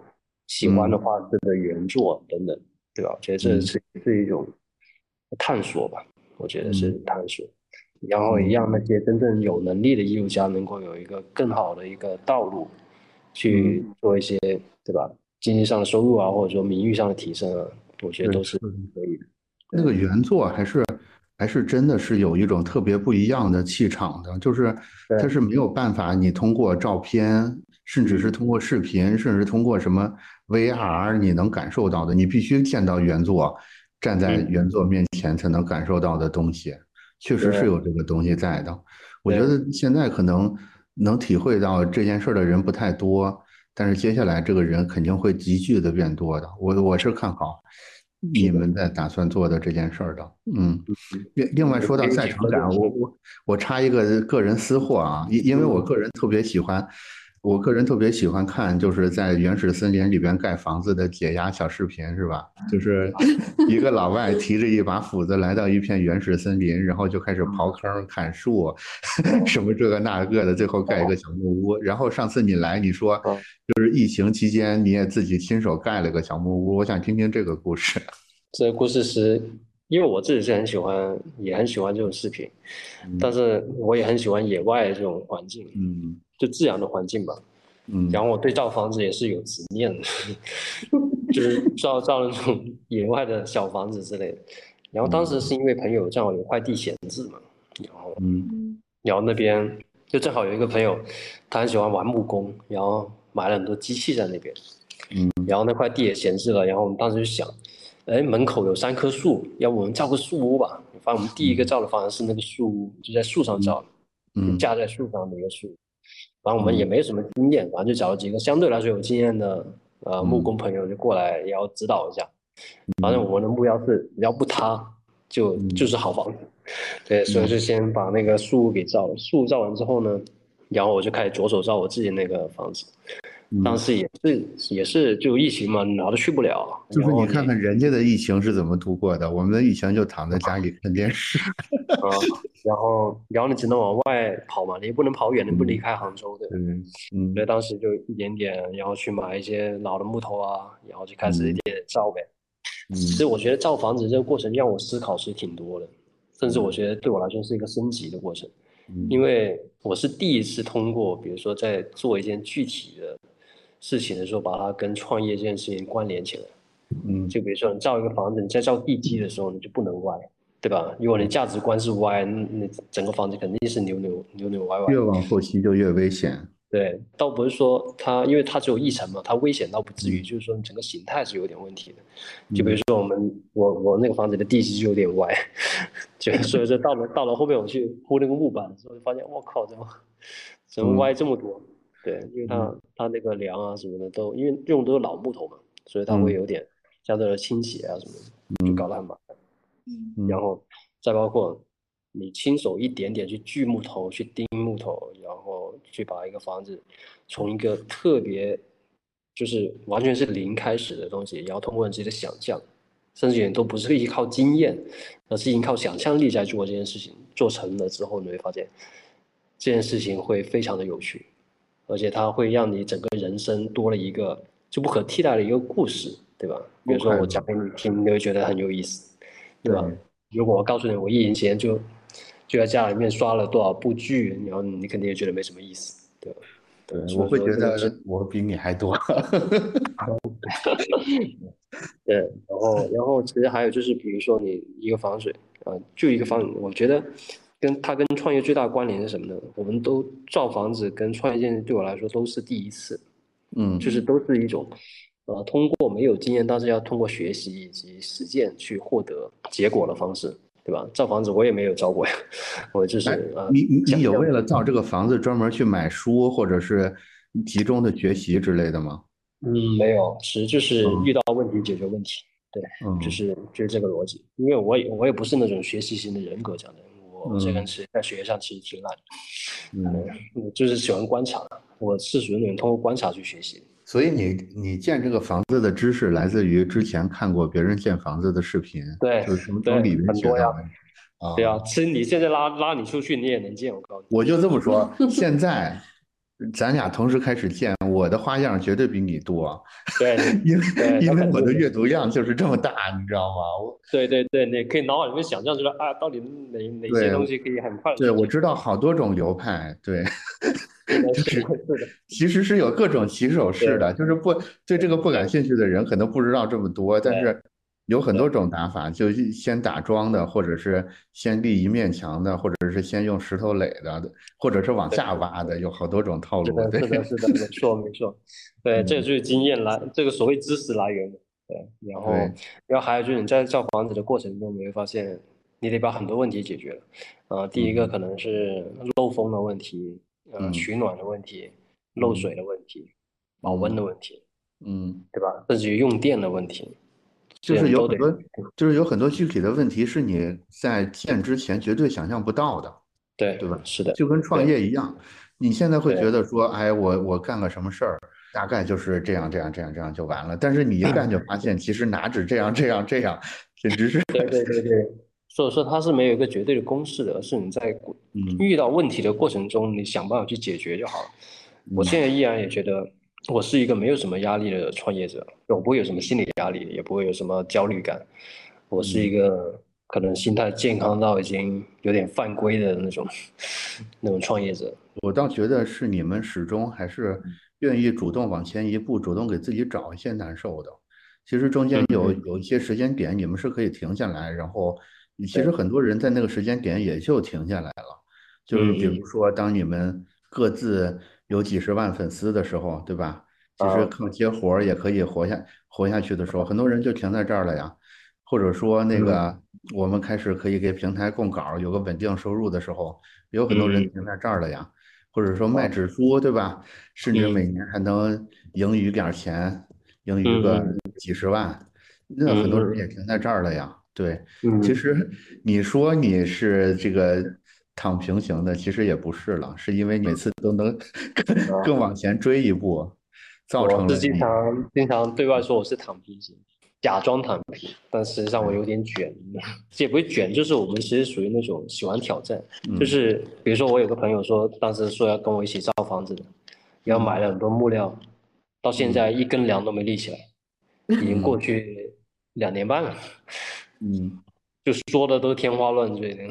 喜欢的画这个原作等等，对吧？我觉得这是是一种探索吧，我觉得是探索，然后也让那些真正有能力的艺术家能够有一个更好的一个道路。去做一些对吧？经济上的收入啊，或者说名誉上的提升啊，我觉得都是可以的。那个原作还是还是真的是有一种特别不一样的气场的，就是它是没有办法，你通过照片，甚至是通过视频，甚至通过什么 VR，你能感受到的，你必须见到原作，站在原作面前才能感受到的东西，确实是有这个东西在的。我觉得现在可能。能体会到这件事的人不太多，但是接下来这个人肯定会急剧的变多的。我我是看好你们在打算做的这件事的。嗯，另另外说到在场感，我我我插一个个人私货啊，因因为我个人特别喜欢我个人特别喜欢看，就是在原始森林里边盖房子的解压小视频，是吧？就是一个老外提着一把斧子来到一片原始森林，然后就开始刨坑、砍树，什么这个那个的，最后盖一个小木屋。然后上次你来，你说就是疫情期间你也自己亲手盖了个小木屋，我想听听这个故事。这个故事是因为我自己是很喜欢，也很喜欢这种视频，但是我也很喜欢野外这种环境。嗯。就自然的环境吧，嗯，然后我对造房子也是有执念的，就是造造那种野外的小房子之类的。然后当时是因为朋友正好有块地闲置嘛，然后嗯，然后那边就正好有一个朋友，他很喜欢玩木工，然后买了很多机器在那边，嗯，然后那块地也闲置了，然后我们当时就想，哎，门口有三棵树，要不我们造个树屋吧？反正我们第一个造的房子是那个树屋，就在树上造的，嗯，架在树上的一个树。反正我们也没什么经验，反正就找了几个相对来说有经验的呃木工朋友就过来，也要指导一下。反正我们的目标是，只要不塌，就就是好房子。对，所以就先把那个树屋给造了。树屋造完之后呢，然后我就开始着手造我自己那个房子。当时也是也是就疫情嘛，哪都去不了。就是你看看人家的疫情是怎么度过的，我们的疫情就躺在家里看电视。啊，然后然后你只能往外跑嘛，你也不能跑远，你不离开杭州的。嗯嗯。所以当时就一点点，然后去买一些老的木头啊，然后就开始一点点造呗。嗯。其实我觉得造房子这个过程让我思考是挺多的，甚至我觉得对我来说是一个升级的过程，因为我是第一次通过，比如说在做一件具体的。事情的时候，把它跟创业这件事情关联起来。嗯，就比如说你造一个房子，你在造地基的时候，你就不能歪，对吧？如果你价值观是歪，那整个房子肯定是扭扭扭扭歪歪。越往后期就越危险。对，倒不是说它，因为它只有一层嘛，它危险倒不至于，就是说你整个形态是有点问题的。就比如说我们，我我那个房子的地基就有点歪，就所以说到了到了后面我去铺那个木板的时候，就发现我靠，怎么怎么歪这么多？对，因为它它那个梁啊什么的都，因为用都是老木头嘛，所以它会有点相对的倾斜啊什么的，就搞得很麻烦。嗯，然后再包括你亲手一点点去锯木头、去钉木头，然后去把一个房子从一个特别就是完全是零开始的东西，然后通过你自己的想象，甚至也都不是依靠经验，而是依靠想象力在做这件事情，做成了之后，你会发现这件事情会非常的有趣。而且它会让你整个人生多了一个就不可替代的一个故事，对吧？比如说我讲给你听，你会觉得很有意思，对吧？如果我告诉你我一年前就就在家里面刷了多少部剧，然后你肯定也觉得没什么意思，对吧？对，我会觉得我比你还多。对，然后然后其实还有就是，比如说你一个防水啊，就一个防水，我觉得。跟它跟创业最大的关联是什么呢？我们都造房子跟创业建对我来说都是第一次，嗯，就是都是一种，呃，通过没有经验，但是要通过学习以及实践去获得结果的方式，对吧？造房子我也没有造过呀，我就是呃，你你你有为了造这个房子专门去买书或者是集中的学习之类的吗？嗯，没有，其实就是遇到问题解决问题，对，就是就是这个逻辑，因为我也我也不是那种学习型的人格讲的。我这个人其实在学业上其实挺烂，嗯，就是喜欢观察。我是属于那种通过观察去学习。所以你你建这个房子的知识来自于之前看过别人建房子的视频，对，就是从从里面学到的。啊，对啊，其实你现在拉拉你出去，你也能建。我告诉你，我就这么说，现在。咱俩同时开始建，我的花样绝对比你多。对，因为因为我的阅读量就是这么大，你知道吗？我对对对，你可以脑海里面想象出来啊，到底哪哪些东西可以很快。对，我知道好多种流派，对，就是，其实是有各种起手式的，就是不对这个不感兴趣的人可能不知道这么多，但是。有很多种打法，就先打桩的，或者是先立一面墙的，或者是先用石头垒的，或者是往下挖的，有好多种套路。是的，是的，是的，没 错，没错。对，这个就是经验来，这个所谓知识来源。对，然后，然后还有就是你在造房子的过程中，你会发现，你得把很多问题解决了。呃，第一个可能是漏风的问题，呃，取暖的问题，漏水的问题，保温的问题，嗯，对吧？甚至于用电的问题。就是有很多，就是有很多具体的问题是你在建之前绝对想象不到的，对对吧？是的，就跟创业一样，你现在会觉得说，哎，我我干个什么事儿，大概就是这样这样这样这样就完了。但是你一干就发现，其实哪止这样这样这样，简直是对对对对。所以说它是没有一个绝对的公式的，而是你在遇到问题的过程中，你想办法去解决就好了。我现在依然也觉得，我是一个没有什么压力的创业者，我不会有什么心理压力，也不会有什么焦虑感。我是一个可能心态健康到已经有点犯规的那种那种创业者。我倒觉得是你们始终还是愿意主动往前一步，主动给自己找一些难受的。其实中间有有一些时间点，你们是可以停下来，然后。其实很多人在那个时间点也就停下来了，就是比如说当你们各自有几十万粉丝的时候，对吧？其实靠接活儿也可以活下活下去的时候，很多人就停在这儿了呀。或者说那个我们开始可以给平台供稿，有个稳定收入的时候，有很多人停在这儿了呀。或者说卖纸书，对吧？甚至每年还能盈余点钱，盈余个几十万，那很多人也停在这儿了呀。对，其实你说你是这个躺平型的，其实也不是了，是因为每次都能更往前追一步，造成了。是经常经常对外说我是躺平型，假装躺平，但实际上我有点卷，也不是卷，就是我们其实属于那种喜欢挑战，就是比如说我有个朋友说，当时说要跟我一起造房子的，要买了很多木料，到现在一根梁都没立起来，已经过去两年半了。嗯，就说的都天花乱坠的，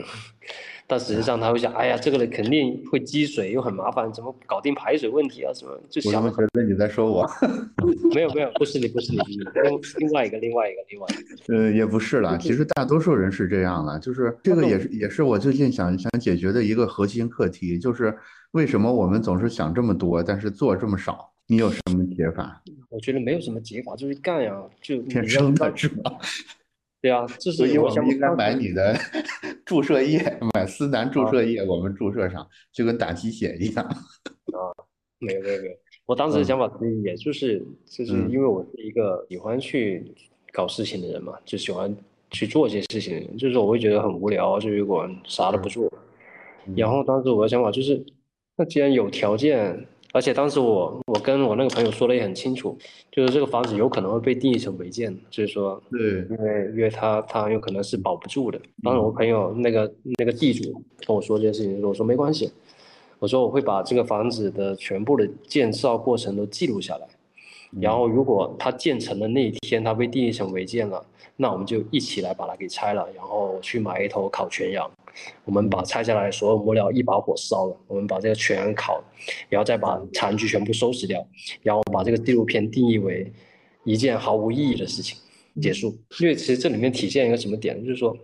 但实际上他会想，哎呀，这个人肯定会积水，又很麻烦，怎么搞定排水问题啊？什么？就想。觉得你在说我。没有没有，不是你，不是你，另另外一个，另外一个，另外一个。呃，也不是啦，其实大多数人是这样的，就是这个也是也是我最近想想解决的一个核心课题，就是为什么我们总是想这么多，但是做这么少？你有什么解法？我觉得没有什么解法，就是干呀，就天生的是吧？对啊，这是我们应该买你的 注射液，买思南注射液，我们注射上就跟打鸡血一样。啊，没有没有没有，我当时的想法其就是就是因为我是一个喜欢去搞事情的人嘛，就喜欢去做一些事情，就是我会觉得很无聊，就如果啥都不做。然后当时我的想法就是，那既然有条件。而且当时我我跟我那个朋友说的也很清楚，就是这个房子有可能会被定义成违建，就是说，对，因为因为他他有可能是保不住的。当时我朋友那个那个地主跟我说这件事情，我说没关系，我说我会把这个房子的全部的建造过程都记录下来，然后如果它建成的那一天它被定义成违建了，那我们就一起来把它给拆了，然后去买一头烤全羊。我们把拆下来所有木料一把火烧了，我们把这个全烤，然后再把残局全部收拾掉，然后把这个纪录片定义为一件毫无意义的事情结束。因为其实这里面体现一个什么点，就是说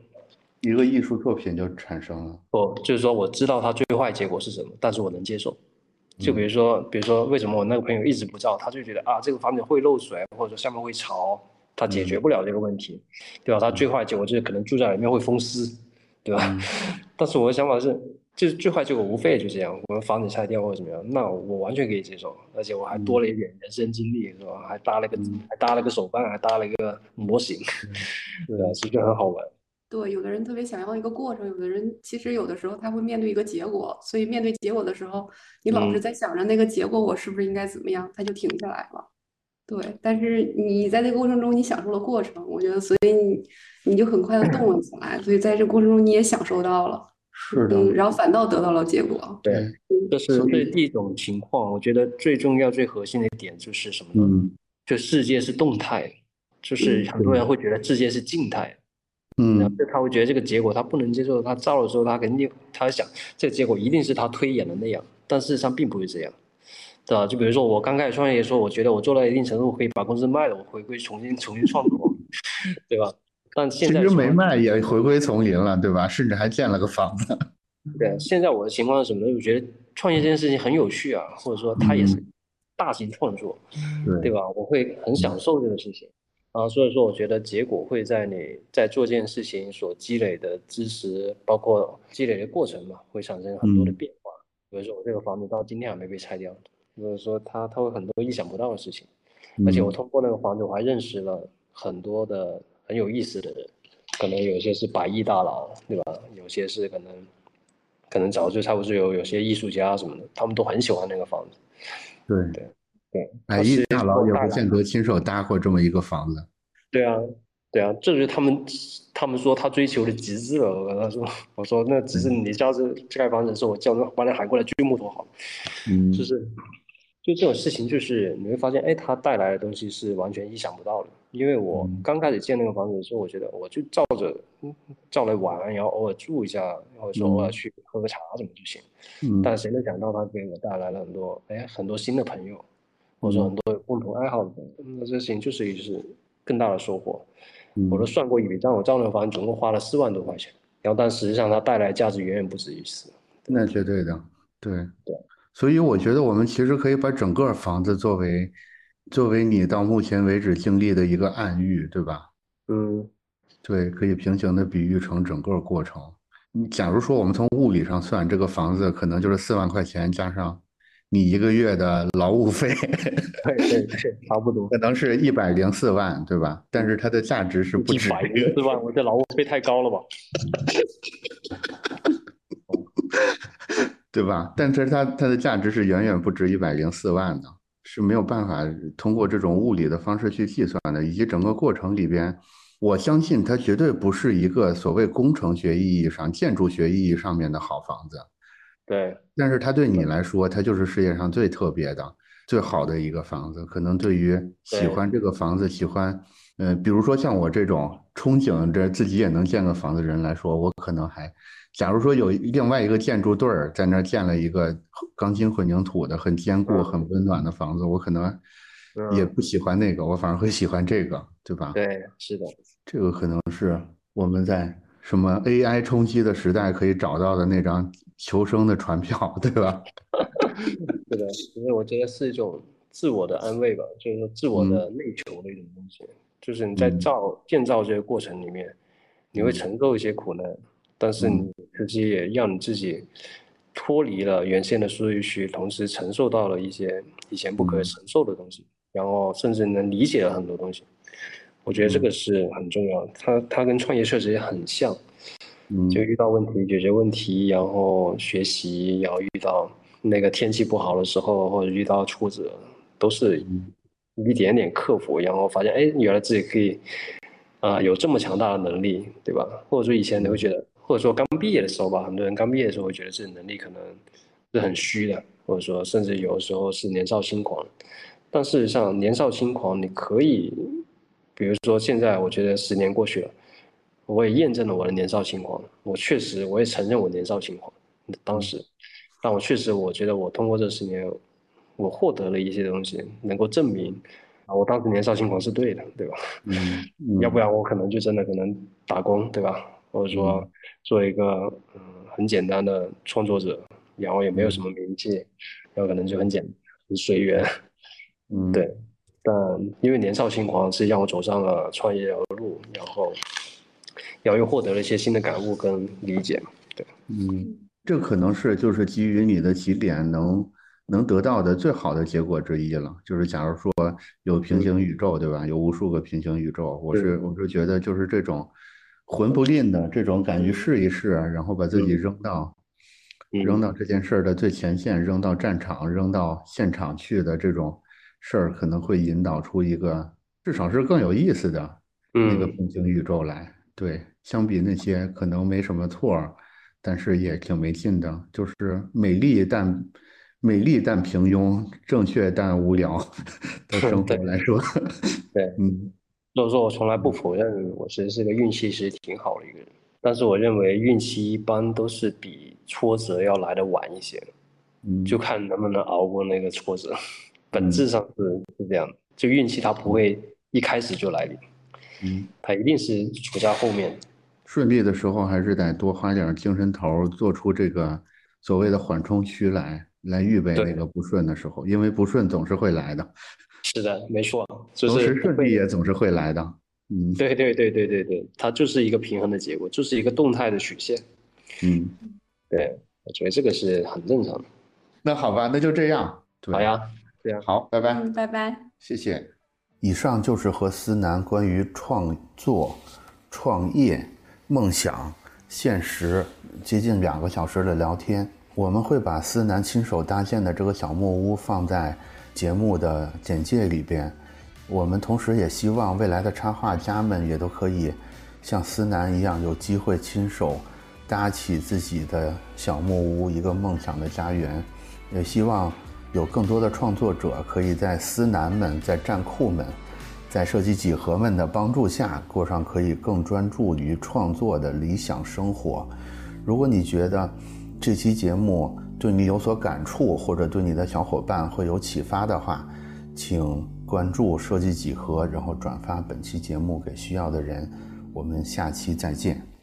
一个艺术作品就产生了。不，就是说我知道它最坏结果是什么，但是我能接受。就比如说，比如说为什么我那个朋友一直不造，他就觉得啊这个房子会漏水，或者说下面会潮，他解决不了这个问题，对吧？他最坏结果就是可能住在里面会风湿。对吧？但是我的想法是，就是最坏结果无非也就这样，我们房子拆掉或者怎么样，那我完全可以接受，而且我还多了一点人生经历，是吧？还搭了个还搭了个手办，还搭了一个模型，对吧？其实很好玩。对，有的人特别想要一个过程，有的人其实有的时候他会面对一个结果，所以面对结果的时候，你老是在想着那个结果我是不是应该怎么样，他就停下来了。对，但是你在这个过程中你享受了过程，我觉得，所以你。你就很快的动了起来，所以在这过程中你也享受到了，是的，然后反倒得到了结果。对，这是这第一种情况。我觉得最重要、最核心的点就是什么呢？嗯，就世界是动态，就是很多人会觉得世界是静态，嗯，然后他会觉得这个结果他不能接受，他造的时候他肯定他想这个结果一定是他推演的那样，但事实上并不是这样，对吧？就比如说我刚开始创业的时候，我觉得我做到一定程度可以把公司卖了，我回归重新重新创作，对吧？但现在其实没卖也回归丛林了，对吧？甚至还建了个房子。对，现在我的情况是什么呢？我觉得创业这件事情很有趣啊，或者说它也是大型创作，对吧？我会很享受这个事情啊，所以说我觉得结果会在你在做这件事情所积累的知识，包括积累的过程嘛，会产生很多的变化。比如说我这个房子到今天还没被拆掉，或者说它它会很多意想不到的事情，而且我通过那个房子，我还认识了很多的。很有意思的人，可能有些是百亿大佬，对吧？有些是可能可能早就差不多有有些艺术家什么的，他们都很喜欢那个房子。对对对，百亿大佬也不见得亲手搭过这么一个房子。对啊，对啊，这就是他们他们说他追求的极致了。我跟他说，我说那只是你要是盖房子的时候，我叫人把你喊过来锯木头好，嗯，就是就这种事情，就是你会发现，哎，他带来的东西是完全意想不到的。因为我刚开始建那个房子的时候，我觉得我就照着照来玩，然后偶尔住一下，或者说偶尔去喝个茶什么就行。嗯，但谁能想到它给我带来了很多哎很多新的朋友，或者说很多共同爱好的，那这事情就是一是更大的收获。我都算过一笔账，我造那个房子总共花了四万多块钱，然后但实际上它带来价值远远不止于此。那绝对的，对对。所以我觉得我们其实可以把整个房子作为。作为你到目前为止经历的一个暗喻，对吧？嗯，对，可以平行的比喻成整个过程。你假如说我们从物理上算，这个房子可能就是四万块钱加上你一个月的劳务费，对对对，差不多，可能是一百零四万，对吧？但是它的价值是不止一百零四万，我这劳务费太高了吧？对吧？但是它它的价值是远远不止一百零四万的。是没有办法通过这种物理的方式去计算的，以及整个过程里边，我相信它绝对不是一个所谓工程学意义上、建筑学意义上面的好房子。对，但是它对你来说，它就是世界上最特别的、最好的一个房子。可能对于喜欢这个房子、喜欢，嗯，比如说像我这种憧憬着自己也能建个房子的人来说，我可能还。假如说有另外一个建筑队儿在那儿建了一个钢筋混凝土的很坚固、很温暖的房子，我可能也不喜欢那个，我反而会喜欢这个，对吧？对，是的，这个可能是我们在什么 AI 冲击的时代可以找到的那张求生的船票，对吧？对的，因为我觉得是一种自我的安慰吧，就是说自我的内求的一种东西，就是你在造建造这个过程里面，你会承受一些苦难。但是你自己也让你自己脱离了原先的舒适区，同时承受到了一些以前不可承受的东西，然后甚至能理解了很多东西。我觉得这个是很重要的。它它跟创业确实也很像，就遇到问题解决问题，然后学习，然后遇到那个天气不好的时候，或者遇到挫折，都是一点点克服，然后发现哎，原来自己可以啊有这么强大的能力，对吧？或者说以前你会觉得。或者说刚毕业的时候吧，很多人刚毕业的时候会觉得自己能力可能是很虚的，或者说甚至有的时候是年少轻狂。但事实上，年少轻狂你可以，比如说现在，我觉得十年过去了，我也验证了我的年少轻狂。我确实，我也承认我年少轻狂。当时，但我确实，我觉得我通过这十年，我获得了一些东西，能够证明啊，我当时年少轻狂是对的，对吧？嗯，要不然我可能就真的可能打工，对吧？或者说做一个嗯很简单的创作者，然后也没有什么名气，然后可能就很简很随缘，嗯 对。但因为年少轻狂，实际上我走上了创业的路，然后，然后又获得了一些新的感悟跟理解，对。嗯，这可能是就是基于你的起点能能得到的最好的结果之一了。就是假如说有平行宇宙，对吧？有无数个平行宇宙，我是我是觉得就是这种。魂不吝的这种敢于试一试，然后把自己扔到扔到这件事儿的最前线，扔到战场，扔到现场去的这种事儿，可能会引导出一个至少是更有意思的那个平行宇宙来。对，相比那些可能没什么错，但是也挺没劲的，就是美丽但美丽但平庸，正确但无聊 的 生活来说，对，嗯。所以说，我从来不否认我其实是个运气其实挺好的一个人，但是我认为运气一般都是比挫折要来的晚一些，嗯，就看能不能熬过那个挫折，本质上是是这样的，就运气它不会一开始就来临，嗯，它一定是处在后面，顺利的时候还是得多花点精神头，做出这个所谓的缓冲区来，来预备那个不顺的时候，因为不顺总是会来的。是的，没错，就是顺利也总是会来的。嗯，对对对对对对，它就是一个平衡的结果，就是一个动态的曲线。嗯，对，我觉得这个是很正常的。那好吧，那就这样。好呀，这样好，拜拜，拜拜，谢谢。以上就是和思南关于创作、创业、梦想。现实接近两个小时的聊天。我们会把思南亲手搭建的这个小木屋放在节目的简介里边。我们同时也希望未来的插画家们也都可以像思南一样，有机会亲手搭起自己的小木屋，一个梦想的家园。也希望有更多的创作者可以在思南们、在战库们、在设计几何们的帮助下，过上可以更专注于创作的理想生活。如果你觉得这期节目对你有所感触，或者对你的小伙伴会有启发的话，请关注设计几何，然后转发本期节目给需要的人。我们下期再见。